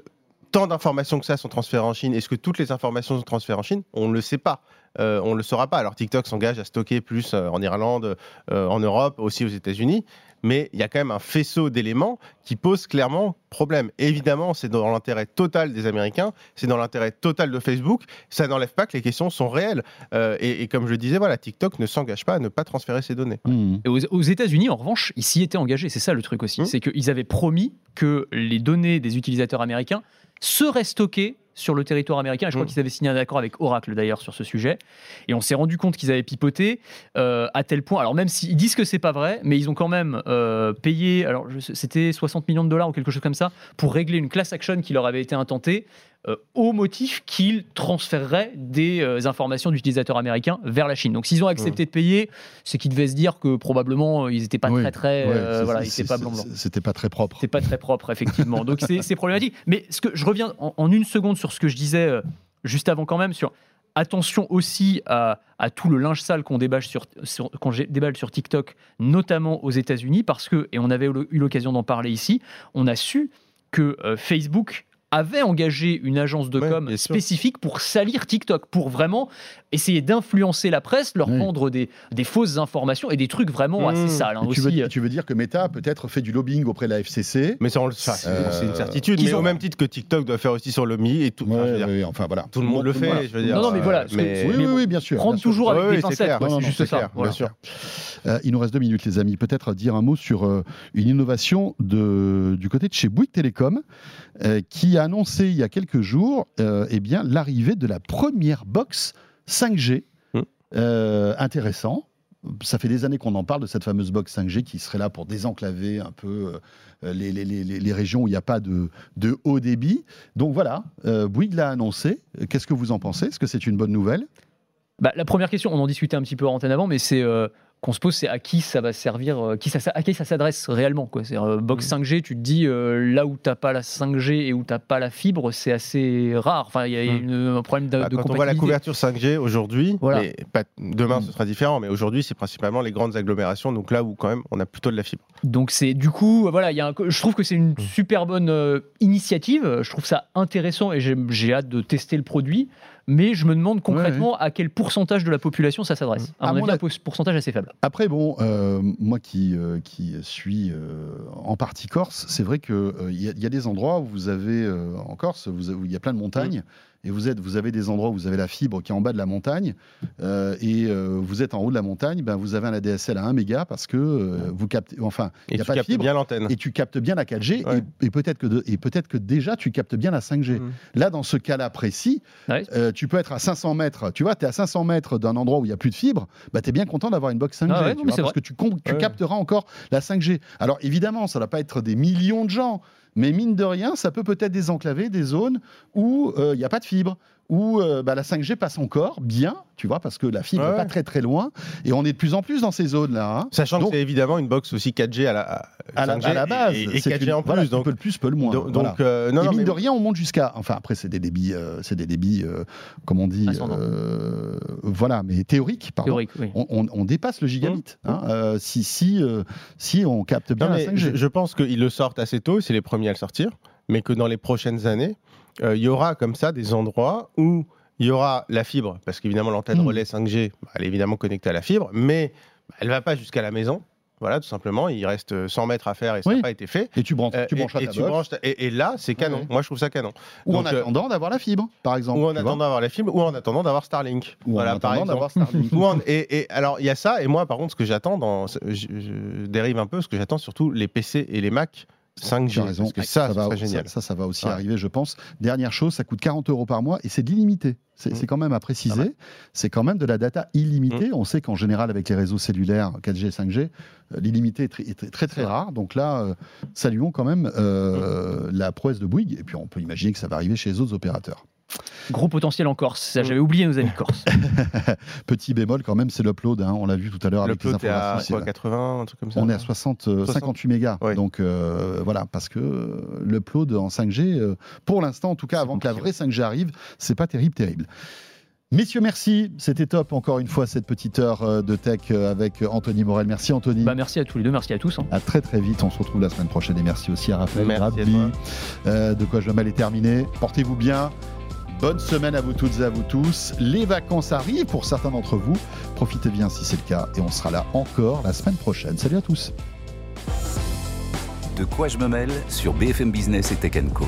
tant d'informations que ça sont transférées en Chine Est-ce que toutes les informations sont transférées en Chine? On ne le sait pas. Euh, on ne le saura pas. Alors TikTok s'engage à stocker plus euh, en Irlande, en Europe, aussi aux États-Unis mais il y a quand même un faisceau d'éléments qui pose clairement problème. évidemment, c'est dans l'intérêt total des Américains, c'est dans l'intérêt total de Facebook. Ça n'enlève pas que les questions sont réelles. Euh, et, comme je le disais, voilà, TikTok ne s'engage pas à ne pas transférer ses données. Mmh. aux, États-Unis, en revanche, ils s'y étaient engagés. C'est ça le truc aussi. Mmh. C'est qu'ils avaient promis que les données des utilisateurs américains seraient stockées sur le territoire américain. je crois mm. qu'ils avaient signé un accord avec Oracle d'ailleurs sur ce sujet. Et on s'est rendu compte qu'ils avaient pipoté euh, à tel point. Alors même s'ils disent que c'est pas vrai, mais ils ont quand même euh, payé. Alors c'était 60 millions de dollars ou quelque chose comme ça pour régler une class action qui leur avait été intentée euh, au motif qu'ils transféreraient des euh, informations d'utilisateurs américains vers la Chine. Donc s'ils ont accepté de payer, c'est qu'ils devaient se dire que probablement ils n'étaient pas très très euh, voilà, ils pas blanc blanc. C'était pas très propre. C'était pas très propre effectivement. Donc c'est problématique. Mais ce que je reviens en, une seconde sur ce que je disais juste avant quand même sur attention aussi à, tout le linge sale qu'on déballe sur, sur, déballe sur TikTok, notamment aux États-Unis, parce que, et on avait eu l'occasion d'en parler ici, on a su que Facebook avait engagé une agence de com spécifique pour salir TikTok, pour vraiment essayer d'influencer la presse, leur prendre des, des, fausses informations et des trucs vraiment assez mmh. sales. Hein, tu, veux, tu, veux, dire que Meta a peut-être fait du lobbying auprès de la FCC Mais ça, c'est une certitude. Mais au même titre que TikTok doit faire aussi sur le Mi et tout. enfin, voilà. Tout le monde le fait. Je veux dire, non, non, mais voilà. oui, oui, bien sûr. Prendre toujours avec des pincettes. C'est juste ça. Bien sûr. Euh, il nous reste deux minutes, les amis. Peut-être dire un mot sur euh, une innovation de, du côté de chez Bouygues Télécom, euh, qui a annoncé il y a quelques jours eh bien, l'arrivée de la première box 5G. Hum. intéressant. ça fait des années qu'on en parle de cette fameuse box 5G qui serait là pour désenclaver un peu euh, les, les, régions où il n'y a pas de, de, haut débit. Donc voilà, Bouygues l'a annoncé. Qu'est-ce que vous en pensez? Est-ce que c'est une bonne nouvelle? Bah, la première question, on en discutait un petit peu en antenne avant, mais c'est qu'on se pose, c'est à qui ça va servir, euh, qui ça, à qui ça s'adresse réellement. Quoi. C'est, euh, box 5G, mm. tu te dis, euh, là où tu n'as pas la 5G et où tu n'as pas la fibre, c'est assez rare. Enfin, il y a mm. un problème de, bah, Quand on voit la couverture 5G aujourd'hui, demain ce mm. sera différent, mais aujourd'hui c'est principalement les grandes agglomérations, donc là où quand même on a plutôt de la fibre. Donc c'est du coup, voilà, y a je trouve que c'est une super bonne initiative, je trouve ça intéressant et j'ai hâte de tester le produit mais je me demande concrètement à quel pourcentage de la population ça s'adresse. À, mon avis, un pourcentage assez faible. Après, bon, euh, moi qui, euh, qui suis euh, en partie corse, c'est vrai qu'il il y, a des endroits où vous avez, en Corse, où il y a plein de montagnes. Mm et vous, êtes, vous avez des endroits où vous avez la fibre qui est en bas de la montagne, euh, et euh, vous êtes en haut de la montagne, ben vous avez un ADSL à 1 méga parce que euh, vous captez, enfin, il n'y a pas de fibre, bien l'antenne. et tu captes bien la 4G, et, peut-être que, peut que déjà tu captes bien la 5G. Mmh. Là, dans ce cas-là précis, tu peux être à 500 mètres, tu vois, tu es à 500 mètres d'un endroit où il n'y a plus de fibre, bah, tu es bien content d'avoir une box 5G, ah parce que tu, tu capteras encore la 5G. Alors évidemment, ça ne va pas être des millions de gens, mais mine de rien, ça peut peut-être désenclaver des zones où il n'y a pas de fibre où euh, bah, la 5G passe encore bien, tu vois, parce que la fibre n'est pas très très loin, et on est de plus en plus dans ces zones-là. Hein. Sachant que c'est évidemment une box aussi 4G à la, à la, base, et, 4G en plus, donc peu le plus, peu le moins. Donc, euh, non, et mine de rien, on monte jusqu'à, enfin après c'est des débits, euh, c'est des débits, comme on dit, voilà, mais théoriques, pardon. Théorique, oui. on, dépasse le gigabit. Mmh. Hein, si si si on capte bien la 5G. Je, je pense qu'ils le sortent assez tôt, c'est les premiers à le sortir, mais que dans les prochaines années euh, il y aura comme ça des endroits où il y aura la fibre, parce qu'évidemment l'antenne hmm. relais 5G, bah, elle est évidemment connectée à la fibre, mais bah, elle ne va pas jusqu'à la maison. Voilà, tout simplement, il reste 100 mètres à faire et ça n'a pas été fait. Et tu branches, tu branches et, et, là, c'est canon. Moi, je trouve ça canon. Ou en euh, attendant d'avoir la fibre, par exemple. Ou en attendant d'avoir la fibre, ou en attendant d'avoir Starlink. Ou voilà, en attendant d'avoir Starlink. et, alors, il y a ça, et moi, par contre, ce que j'attends, dans, je, dérive un peu, ce que j'attends surtout, les PC et les Mac 5G. Raison. Parce que ça, ça, va, génial. Ça, ça, va aussi arriver, je pense. Dernière chose, ça coûte 40 euros par mois et c'est illimité. C'est mmh. quand même à préciser. Ah c'est quand même de la data illimitée. Mmh. On sait qu'en général, avec les réseaux cellulaires 4G, 5G, euh, l'illimité est, très, très, rare. Donc là, euh, saluons quand même euh, mmh. la prouesse de Bouygues. Et puis, on peut imaginer que ça va arriver chez les autres opérateurs. Gros potentiel en Corse. J'avais oublié nos amis corse. Petit bémol quand même, c'est l'upload. Hein. On l'a vu tout à l'heure avec les informations. à 80, un truc comme ça. On est à 60, 58 euh, mégas. Donc euh, voilà, parce que l'upload en 5G, euh, pour l'instant, en tout cas, avant que la vraie 5G arrive, c'est pas terrible, terrible. Messieurs, merci. C'était top encore une fois cette petite heure de tech avec Anthony Morel. Merci Anthony. Bah, merci à tous les deux, merci à tous. Hein. À très très vite. On se retrouve la semaine prochaine et merci aussi à Raphaël de quoi je mal est terminé. Portez-vous bien. Bonne semaine à vous toutes et à vous tous. Les vacances arrivent pour certains d'entre vous. Profitez bien si c'est le cas et on sera là encore la semaine prochaine. Salut à tous. De quoi je me mêle sur BFM Business et Tech Co.